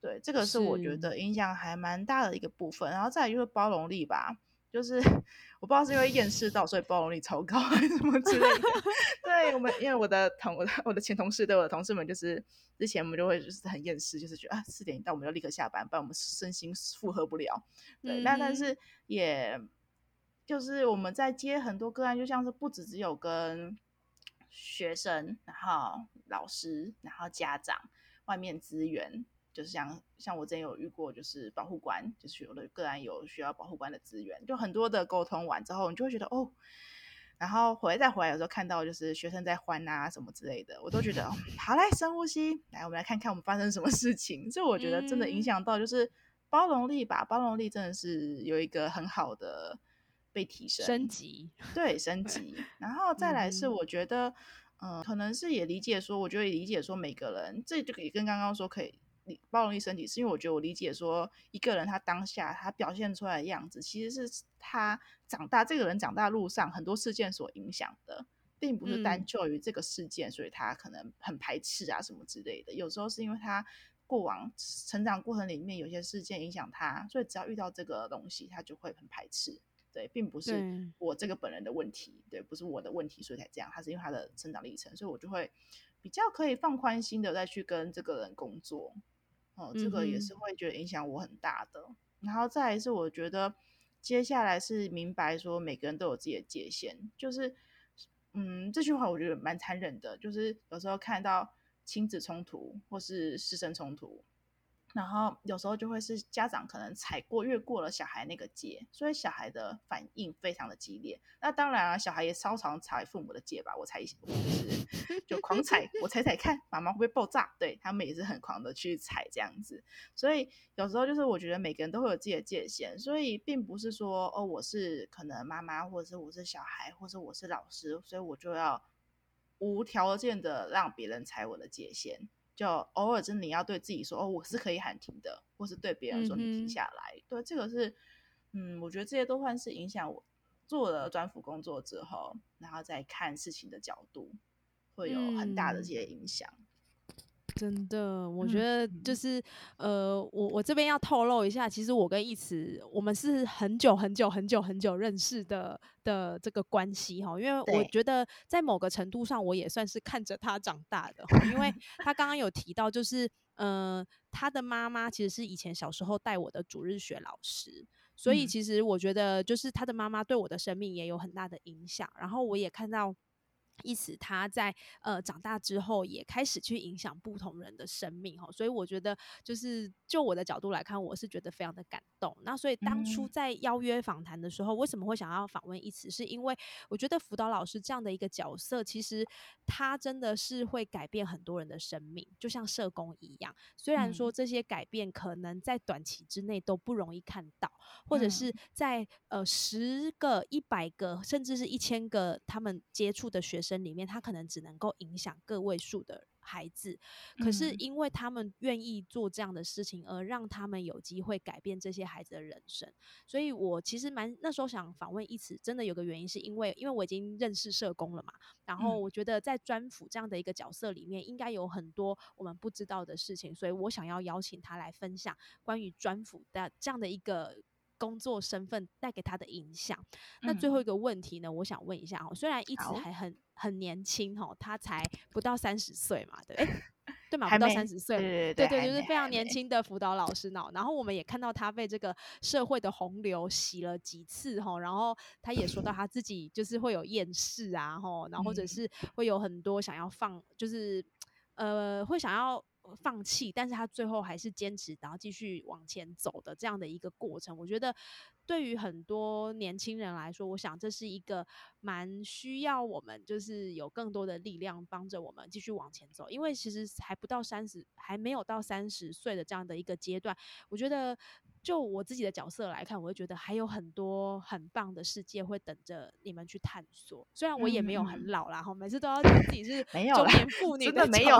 对，这个是我觉得影响还蛮大的一个部分，然后再就是包容力吧，就是 [LAUGHS] 我不知道是因为厌世到，所以包容力超高还是什么之类的。[LAUGHS] 对我们，因为我的同我的我的前同事对我的同事们，就是之前我们就会就是很厌世，就是觉得啊四点一到我们就立刻下班，不然我们身心负荷不了。对，那但是也就是我们在接很多个案，就像是不止只有跟学生，然后老师，然后家长，外面资源。就是像像我之前有遇过，就是保护官，就是有的个案有需要保护官的资源，就很多的沟通完之后，你就会觉得哦，然后回来再回来，有时候看到就是学生在欢啊什么之类的，我都觉得好来深呼吸，来我们来看看我们发生什么事情。所以我觉得真的影响到就是包容力吧，包容力真的是有一个很好的被提升升级，对升级，[LAUGHS] 然后再来是我觉得嗯，可能是也理解说，我觉得也理解说每个人，这就可以跟刚刚说可以。包容力身体，是因为我觉得我理解说，一个人他当下他表现出来的样子，其实是他长大这个人长大路上很多事件所影响的，并不是单就于这个事件，所以他可能很排斥啊什么之类的。有时候是因为他过往成长过程里面有些事件影响他，所以只要遇到这个东西，他就会很排斥。对，并不是我这个本人的问题，对，不是我的问题，所以才这样。他是因为他的成长历程，所以我就会比较可以放宽心的再去跟这个人工作。哦，这个也是会觉得影响我很大的。然后再来是，我觉得接下来是明白说，每个人都有自己的界限。就是，嗯，这句话我觉得蛮残忍的。就是有时候看到亲子冲突或是师生冲突。然后有时候就会是家长可能踩过越过了小孩那个界，所以小孩的反应非常的激烈。那当然啊，小孩也超常踩父母的界吧，我猜就是就狂踩，我踩踩看妈妈会不会爆炸？对他们也是很狂的去踩这样子。所以有时候就是我觉得每个人都会有自己的界限，所以并不是说哦我是可能妈妈，或者是我是小孩，或者我是老师，所以我就要无条件的让别人踩我的界限。就偶尔真的你要对自己说哦，我是可以喊停的，或是对别人说你停下来。对，这个是，嗯，我觉得这些都算是影响我做了专辅工作之后，然后再看事情的角度，会有很大的这些影响。真的，我觉得就是呃，我我这边要透露一下，其实我跟一慈，我们是很久很久很久很久认识的的这个关系哈。因为我觉得在某个程度上，我也算是看着他长大的，因为 [LAUGHS] 他刚刚有提到，就是呃，他的妈妈其实是以前小时候带我的主日学老师，所以其实我觉得就是他的妈妈对我的生命也有很大的影响。然后我也看到。意思他在呃长大之后也开始去影响不同人的生命哈，所以我觉得就是就我的角度来看，我是觉得非常的感动。那所以当初在邀约访谈的时候，为什么会想要访问一词？是因为我觉得辅导老师这样的一个角色，其实他真的是会改变很多人的生命，就像社工一样。虽然说这些改变可能在短期之内都不容易看到，或者是在呃十个、一百个，甚至是一千个他们接触的学生。生里面，他可能只能够影响个位数的孩子，可是因为他们愿意做这样的事情，而让他们有机会改变这些孩子的人生。所以我其实蛮那时候想访问一词，真的有个原因，是因为因为我已经认识社工了嘛，然后我觉得在专辅这样的一个角色里面，应该有很多我们不知道的事情，所以我想要邀请他来分享关于专辅的这样的一个。工作身份带给他的影响。那最后一个问题呢？我想问一下哦，虽然一直还很很年轻哦，他才不到三十岁嘛，对 [LAUGHS] [LAUGHS] 对嘛？不到三十岁，对对对，就是非常年轻的辅导老师呢。然后我们也看到他被这个社会的洪流洗了几次哈，然后他也说到他自己就是会有厌世啊，哈，然后或者是会有很多想要放，就是呃会想要。放弃，但是他最后还是坚持，然后继续往前走的这样的一个过程，我觉得对于很多年轻人来说，我想这是一个蛮需要我们，就是有更多的力量帮着我们继续往前走。因为其实还不到三十，还没有到三十岁的这样的一个阶段，我觉得。就我自己的角色来看，我会觉得还有很多很棒的世界会等着你们去探索。虽然我也没有很老啦，哈，每次都要自己是中年妇女的没有，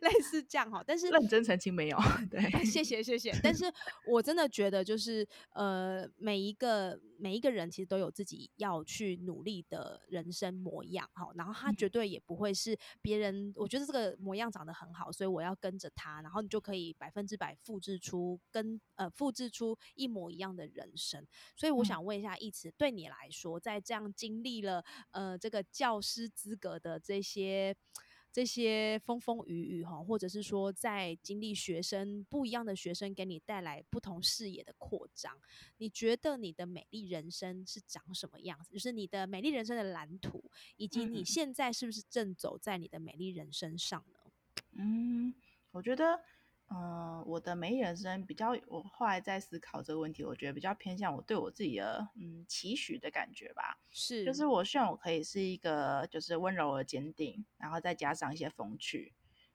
类似这样哈。但是认真澄清没有，[LAUGHS] 对，[LAUGHS] 谢谢谢谢。但是我真的觉得，就是呃，每一个每一个人其实都有自己要去努力的人生模样，哈。然后他绝对也不会是别人，我觉得这个模样长得很好，所以我要跟着他，然后你就可以百分之百复制出跟呃复制。出一模一样的人生，所以我想问一下，一慈，对你来说，在这样经历了呃这个教师资格的这些这些风风雨雨哈，或者是说在经历学生不一样的学生给你带来不同视野的扩张，你觉得你的美丽人生是长什么样子？就是你的美丽人生的蓝图，以及你现在是不是正走在你的美丽人生上呢？嗯，我觉得。嗯，我的美人生比较，我后来在思考这个问题，我觉得比较偏向我对我自己的嗯期许的感觉吧。是，就是我希望我可以是一个就是温柔而坚定，然后再加上一些风趣，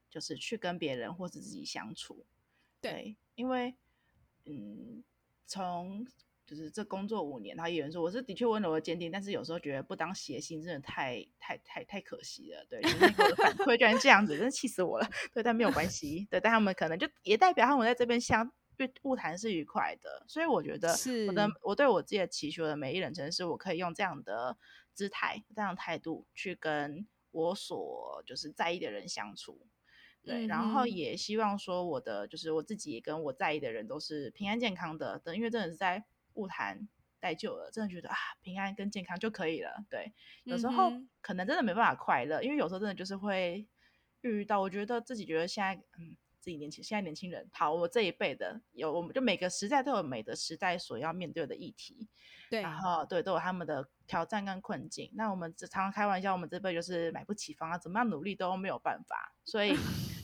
就是去跟别人或是自己相处。对，因为嗯，从。就是这工作五年，然后有人说我是的确温柔而坚定，但是有时候觉得不当谐星真的太太太太可惜了。对，就是我的反馈居然这样子，真的气死我了。对，但没有关系。对，但他们可能就也代表他们在这边相对物谈是愉快的。所以我觉得我的我对我自己的祈求的每一人生是我可以用这样的姿态、这样的态度去跟我所就是在意的人相处。对，然后也希望说我的就是我自己跟我在意的人都是平安健康的。等，因为真的是在。物谈待久了，真的觉得啊，平安跟健康就可以了。对，有时候可能真的没办法快乐，因为有时候真的就是会遇到。我觉得自己觉得现在，嗯，自己年轻，现在年轻人，好，我这一辈的有，我们就每个时代都有每个时代所要面对的议题，对，然后对，都有他们的挑战跟困境。那我们常常开玩笑，我们这辈就是买不起房啊，怎么样努力都没有办法，所以。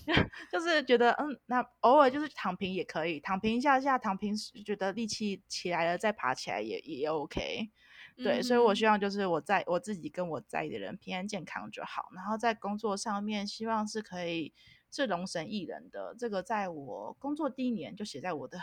[LAUGHS] 就是觉得，嗯，那偶尔就是躺平也可以，躺平一下下，躺平觉得力气起来了再爬起来也也 OK，对，所以我希望就是我在我自己跟我在意的人平安健康就好，然后在工作上面希望是可以是龙神一人的，这个在我工作第一年就写在我的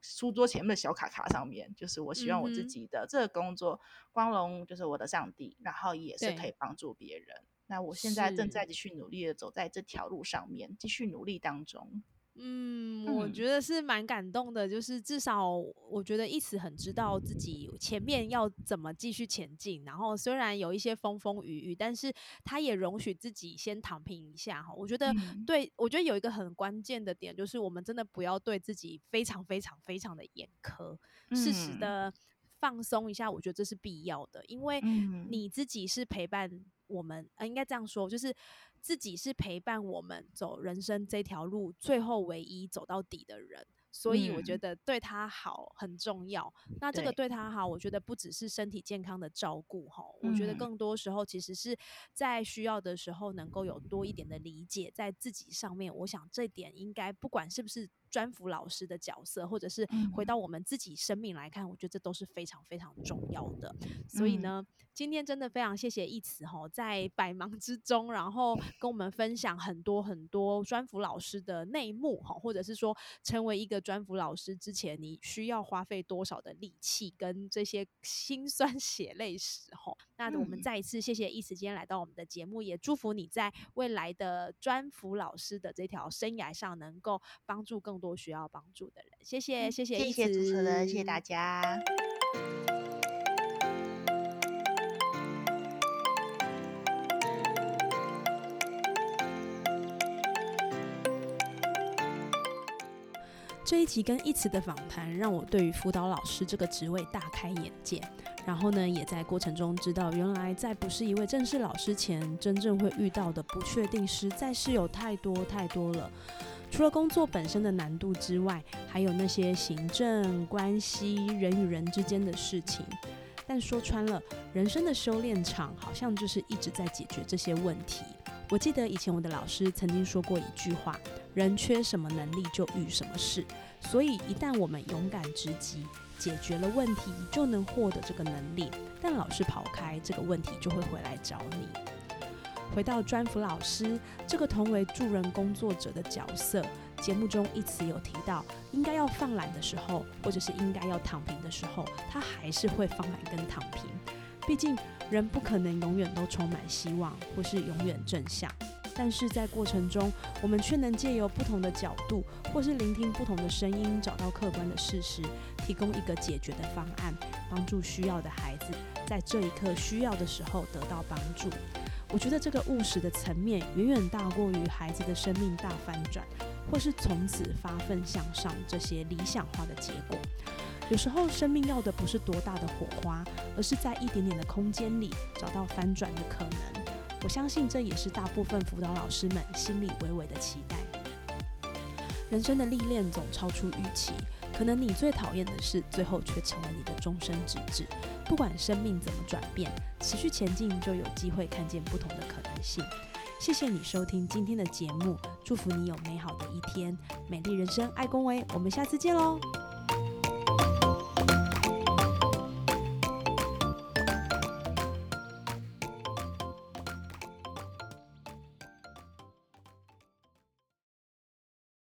书桌前面的小卡卡上面，就是我希望我自己的这个工作光荣就是我的上帝，然后也是可以帮助别人。那我现在正在继续努力的走在这条路上面，继续努力当中。嗯，我觉得是蛮感动的，就是至少我觉得一直很知道自己前面要怎么继续前进。然后虽然有一些风风雨雨，但是他也容许自己先躺平一下哈。我觉得对，我觉得有一个很关键的点，就是我们真的不要对自己非常非常非常的严苛，适时的放松一下，我觉得这是必要的，因为你自己是陪伴。我们呃，应该这样说，就是自己是陪伴我们走人生这条路最后唯一走到底的人。所以我觉得对他好很重要。那这个对他好，我觉得不只是身体健康的照顾哈，我觉得更多时候其实是在需要的时候能够有多一点的理解在自己上面。我想这点应该不管是不是专辅老师的角色，或者是回到我们自己生命来看，我觉得这都是非常非常重要的。所以呢，今天真的非常谢谢一慈哈，在百忙之中，然后跟我们分享很多很多专辅老师的内幕哈，或者是说成为一个。专辅老师之前，你需要花费多少的力气跟这些辛酸血泪史？哈，那我们再一次谢谢一时间来到我们的节目，也祝福你在未来的专辅老师的这条生涯上，能够帮助更多需要帮助的人。谢谢，谢谢，谢谢主持人，谢谢大家。这一集跟一词的访谈，让我对于辅导老师这个职位大开眼界。然后呢，也在过程中知道，原来在不是一位正式老师前，真正会遇到的不确定实在是有太多太多了。除了工作本身的难度之外，还有那些行政关系、人与人之间的事情。但说穿了，人生的修炼场好像就是一直在解决这些问题。我记得以前我的老师曾经说过一句话：人缺什么能力就遇什么事。所以一旦我们勇敢直击，解决了问题，就能获得这个能力。但老是跑开，这个问题就会回来找你。回到专辅老师这个同为助人工作者的角色，节目中一词有提到，应该要放懒的时候，或者是应该要躺平的时候，他还是会放懒跟躺平。毕竟人不可能永远都充满希望，或是永远正向。但是在过程中，我们却能借由不同的角度，或是聆听不同的声音，找到客观的事实，提供一个解决的方案，帮助需要的孩子在这一刻需要的时候得到帮助。我觉得这个务实的层面，远远大过于孩子的生命大翻转，或是从此发奋向上这些理想化的结果。有时候，生命要的不是多大的火花，而是在一点点的空间里找到翻转的可能。我相信这也是大部分辅导老师们心里微微的期待。人生的历练总超出预期，可能你最讨厌的事，最后却成为你的终身之志。不管生命怎么转变，持续前进就有机会看见不同的可能性。谢谢你收听今天的节目，祝福你有美好的一天。美丽人生，爱恭维，我们下次见喽。